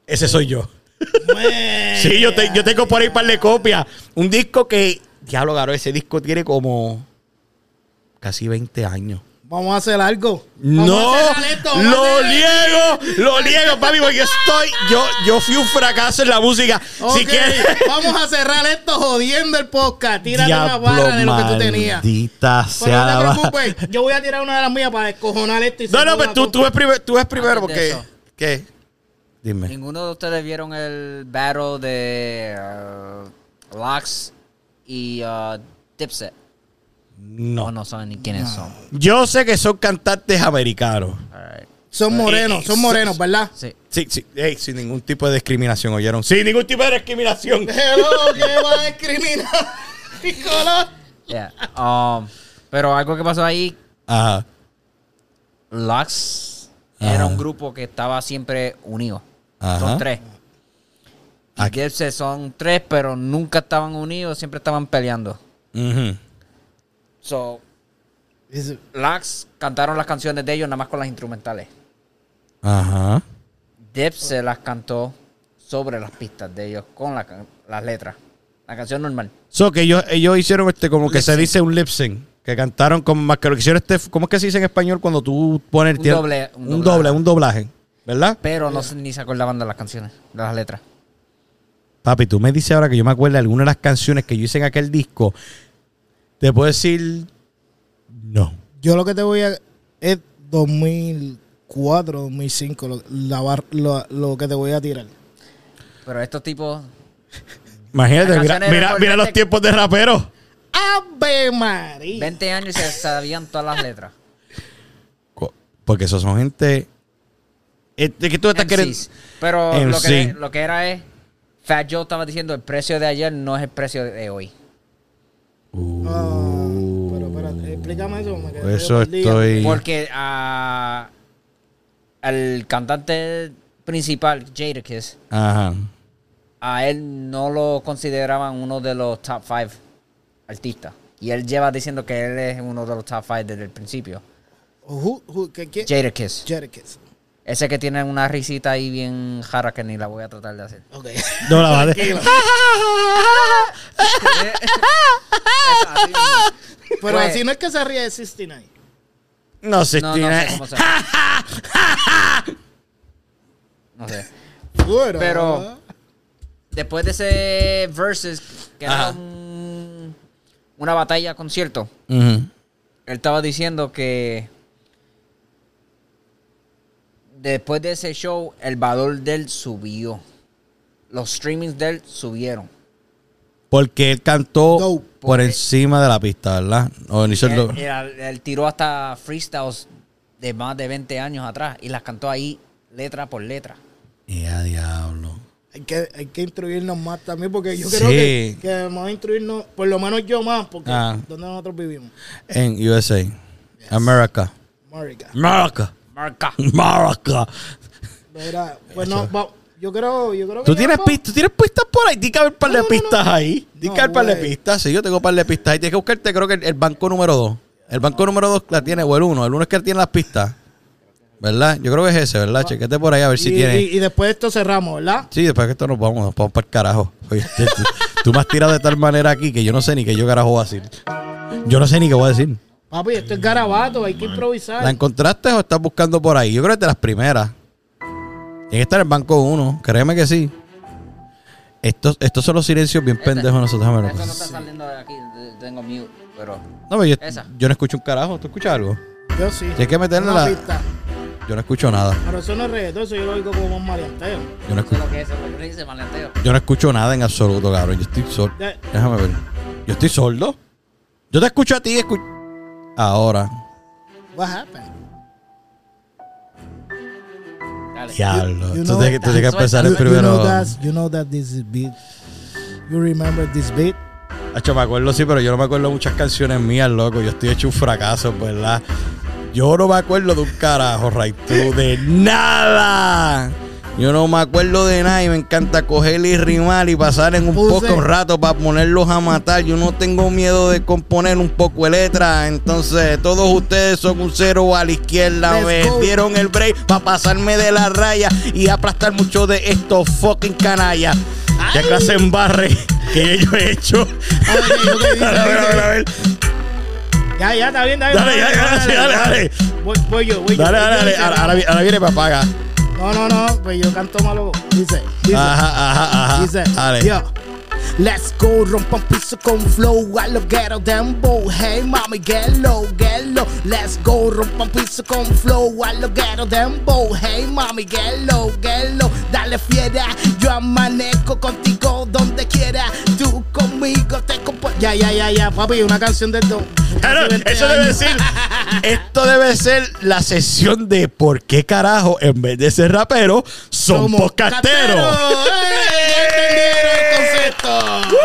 ese soy yo. Sí, yo, te- yo tengo por ahí un par de copias. Un disco que, diablo, Garo, ese disco tiene como casi 20 años. Vamos a hacer algo. Vamos No, a cerrar esto, vamos a lo niego, lo niego, papi, porque yo estoy, yo, yo fui un fracaso en la música. Si quieres, vamos a cerrar esto jodiendo el podcast. Tírate una barra de lo que tú tenías. Maldita Pero sea no la te preocupes, yo voy a tirar una de las mías para descojonar esto y No, no, joda pues tú, tú ves primero, tú ves primero porque. ¿Qué? Dime. ¿Ninguno de ustedes vieron el battle de uh, Lox y uh, Dipset? No. No, no saben ni quiénes son. Yo sé que son cantantes americanos. Son morenos, Eh, son morenos, ¿verdad? Sí. Sí, sí, ey, sin ningún tipo de discriminación, ¿oyeron? Sin ningún tipo de discriminación. Hello, que va a discriminar mi color. Yeah. Um, pero algo que pasó ahí, Ajá. Lux Ajá. era un grupo que estaba siempre unido. Ajá. Son tres. Y Aquí. Dipset son tres, pero nunca estaban unidos, siempre estaban peleando. Ujú. So, Lux cantaron las canciones de ellos nada más con las instrumentales. Ajá. Dip se las cantó sobre las pistas de ellos con la las letras. La canción normal. So que ellos, ellos hicieron este, como que Lip se sync. dice un lip sync. Que cantaron con más que lo que hicieron este. ¿Cómo es que se dice en español cuando tú pones Un doble- un Un, doble, un doblaje. ¿Verdad? Pero no ni se acordaban de las canciones, de las letras. Papi, tú me dices ahora que yo me acuerdo de algunas de las canciones que yo hice en aquel disco. Te puedo decir. No. Yo lo que te voy a. Es 2004, 2005, lo, la bar- lo, lo que te voy a tirar. Pero estos tipos, Imagínate, mira, mira, mira los tiempos de rapero. ¡Ave María! 20 años y se sabían todas las letras. Porque esos son gente. Es de que tú estás queriendo. Pero lo que, lo que era es, Fat Joe estaba diciendo, el precio de ayer no es el precio de hoy. Ah, pero espérate, explícame eso. Me quedé Eso estoy. Porque ah, el cantante principal, Jadakiss, Ajá. a él no lo consideraban uno de los top 5 artistas. Y él lleva diciendo que él es uno de los top 5 desde el principio. Who- who-. Jadakiss. Jadakiss. Ese que tiene una risita ahí bien jara que ni la voy a tratar de hacer. Ok. No la vale. Pero Pues- así no es que se ríe de 69. No sé, No, no sé cómo se No sé. Fuera. Pero- Después de ese versus, que Ajá. era un- una batalla concierto, Ujú. él estaba diciendo que después de ese show, el valor de él subió. Los streamings de él subieron. Porque él cantó Dope. por encima de la pista, ¿verdad? O ni Él, lo- él- él tiró hasta freestyles de más de 20 años atrás y las cantó ahí letra por letra. Y a diablo. Hay que, hay que instruirnos más también porque yo Sí. creo que, que debemos instruirnos, por lo menos yo más, porque Ah. donde nosotros vivimos. En USA. America. Marica. America. Marca. America. Mira, pues no, va- yo creo, yo creo que ¿Tú tienes, ¿Tú tienes pistas por ahí? Tienes que haber un par de No, no, no, pistas ahí. Tienes No, que haber un par de güey. pistas. Sí, yo tengo un par de pistas ahí. Tienes que buscarte, creo que el, el banco número 2. El banco número 2 la tiene, o el 1. El 1 es que tiene las pistas. ¿Verdad? Yo creo que es ese, ¿verdad? Chequete por ahí a ver si y, tiene. y- y después de esto cerramos, ¿verdad? Sí, después que esto nos vamos, nos vamos para el carajo. Oye, tú, tú- tú me has tirado de tal manera aquí que yo no sé ni qué yo carajo voy a decir. Yo no sé ni qué voy a decir. Papi, esto es garabato, hay que improvisar. ¿La encontraste o estás buscando por ahí? Yo creo que es de las primeras. Tiene que estar en el banco 1, créeme que sí. Estos, estos son los silencios bien pendejos nosotros. déjame ver. Eso no está saliendo de aquí, de- tengo mute, pero... No, pero yo, Esa. yo no escucho un carajo. ¿Tú escuchas algo? Yo sí. Tienes que meterle Una la- pista. Yo no escucho nada. Pero eso no es reggaetón, eso yo lo oigo como un maleanteo. Yo no escucho, lo que es, eso es lo que dice maleanteo. yo no escucho nada en absoluto, cabrón. Yo estoy sordo. Ya- Déjame ver. Yo estoy sordo. Yo te escucho a ti. escu- Ahora. What happened? Diablo. you que- tú tienes que empezar el You, you primero. know that, you know that this is beat. You remember this beat? Hacho, me acuerdo, sí, pero yo no me acuerdo de muchas canciones mías, loco. Yo estoy hecho un fracaso, ¿verdad? Yo no me acuerdo de un carajo, right? Tú, de nada. Yo no me acuerdo de nada y me encanta coger y rimar y pasar en un Puse- poco rato para ponerlos a matar. Yo no tengo miedo de componer un poco de letra. Entonces, todos ustedes son un cero a la izquierda. Let's me go. dieron el break para pasarme de la raya y aplastar mucho de estos fucking canallas. Ya clase en barre que yo he hecho. A ver. A ver, a ver, a ver. Ya, ya, está bien, está bien. Dale, ya, sí, dale, dale. Voy, voy yo, voy yo. Dale, voy dale, yo, dale. dice, Ahora, ahora vi- ahora viene para pagar. No, no, no, pues yo canto malo. Dice, dice. Ajá, ajá, ajá. Dice, Dale. yo. Let's go, rompa un piso con flow, a lo ghetto dembow. Hey, mami, get low, get low. Let's go, rompa un piso con flow, a lo ghetto dembow. Hey, mami, get low, get low. Dale fiera, yo amanezco contigo donde quiera. Tú conmigo te compo... Ya, ya, ya, ya, papi, una canción de do. Claro, hace 20 eso debe ser. Esto debe ser la sesión de por qué carajo, en vez de ser rapero, son Somos podcasteros. casteros. ¡Ey! ¿Entendieron el concepto?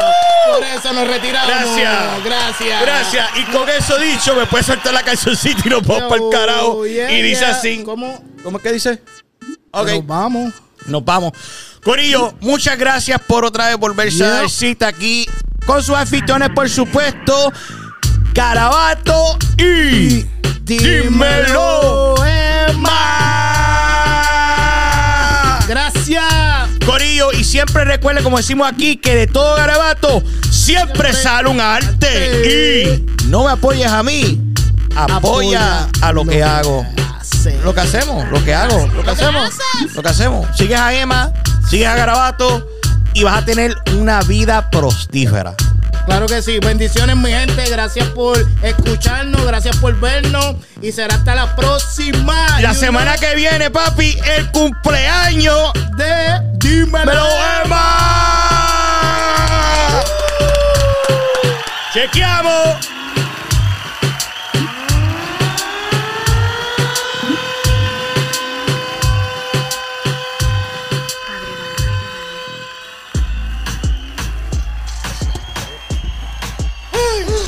Por eso nos retiramos. Gracias. Gracias. Gracias. Y con eso dicho, me puedes soltar la cancioncita y nos vamos para el carajo. Yeah, y dice yeah. así. ¿Cómo? ¿Cómo es que dice? Ok. Nos vamos. Nos vamos. Corillo, muchas gracias por otra vez volverse a dar cita aquí con sus anfitriones, por supuesto. Carabato y. Dímelo, Emma. Gracias. Corillo, y siempre recuerde, como decimos aquí, que de todo garabato siempre sale un arte. Y no me apoyes a mí, apoya, a lo que hago. hace. Lo que hacemos, lo que hago, lo que hacemos, lo que hacemos. Sigues a Emma, sigues a Garabato y vas a tener una vida prostífera. Claro que sí. Bendiciones, mi gente. Gracias por escucharnos. Gracias por vernos. Y será hasta la próxima. La semana que viene, papi, el cumpleaños de Dímelo. ¡Me lo Emma! ¡Chequeamos!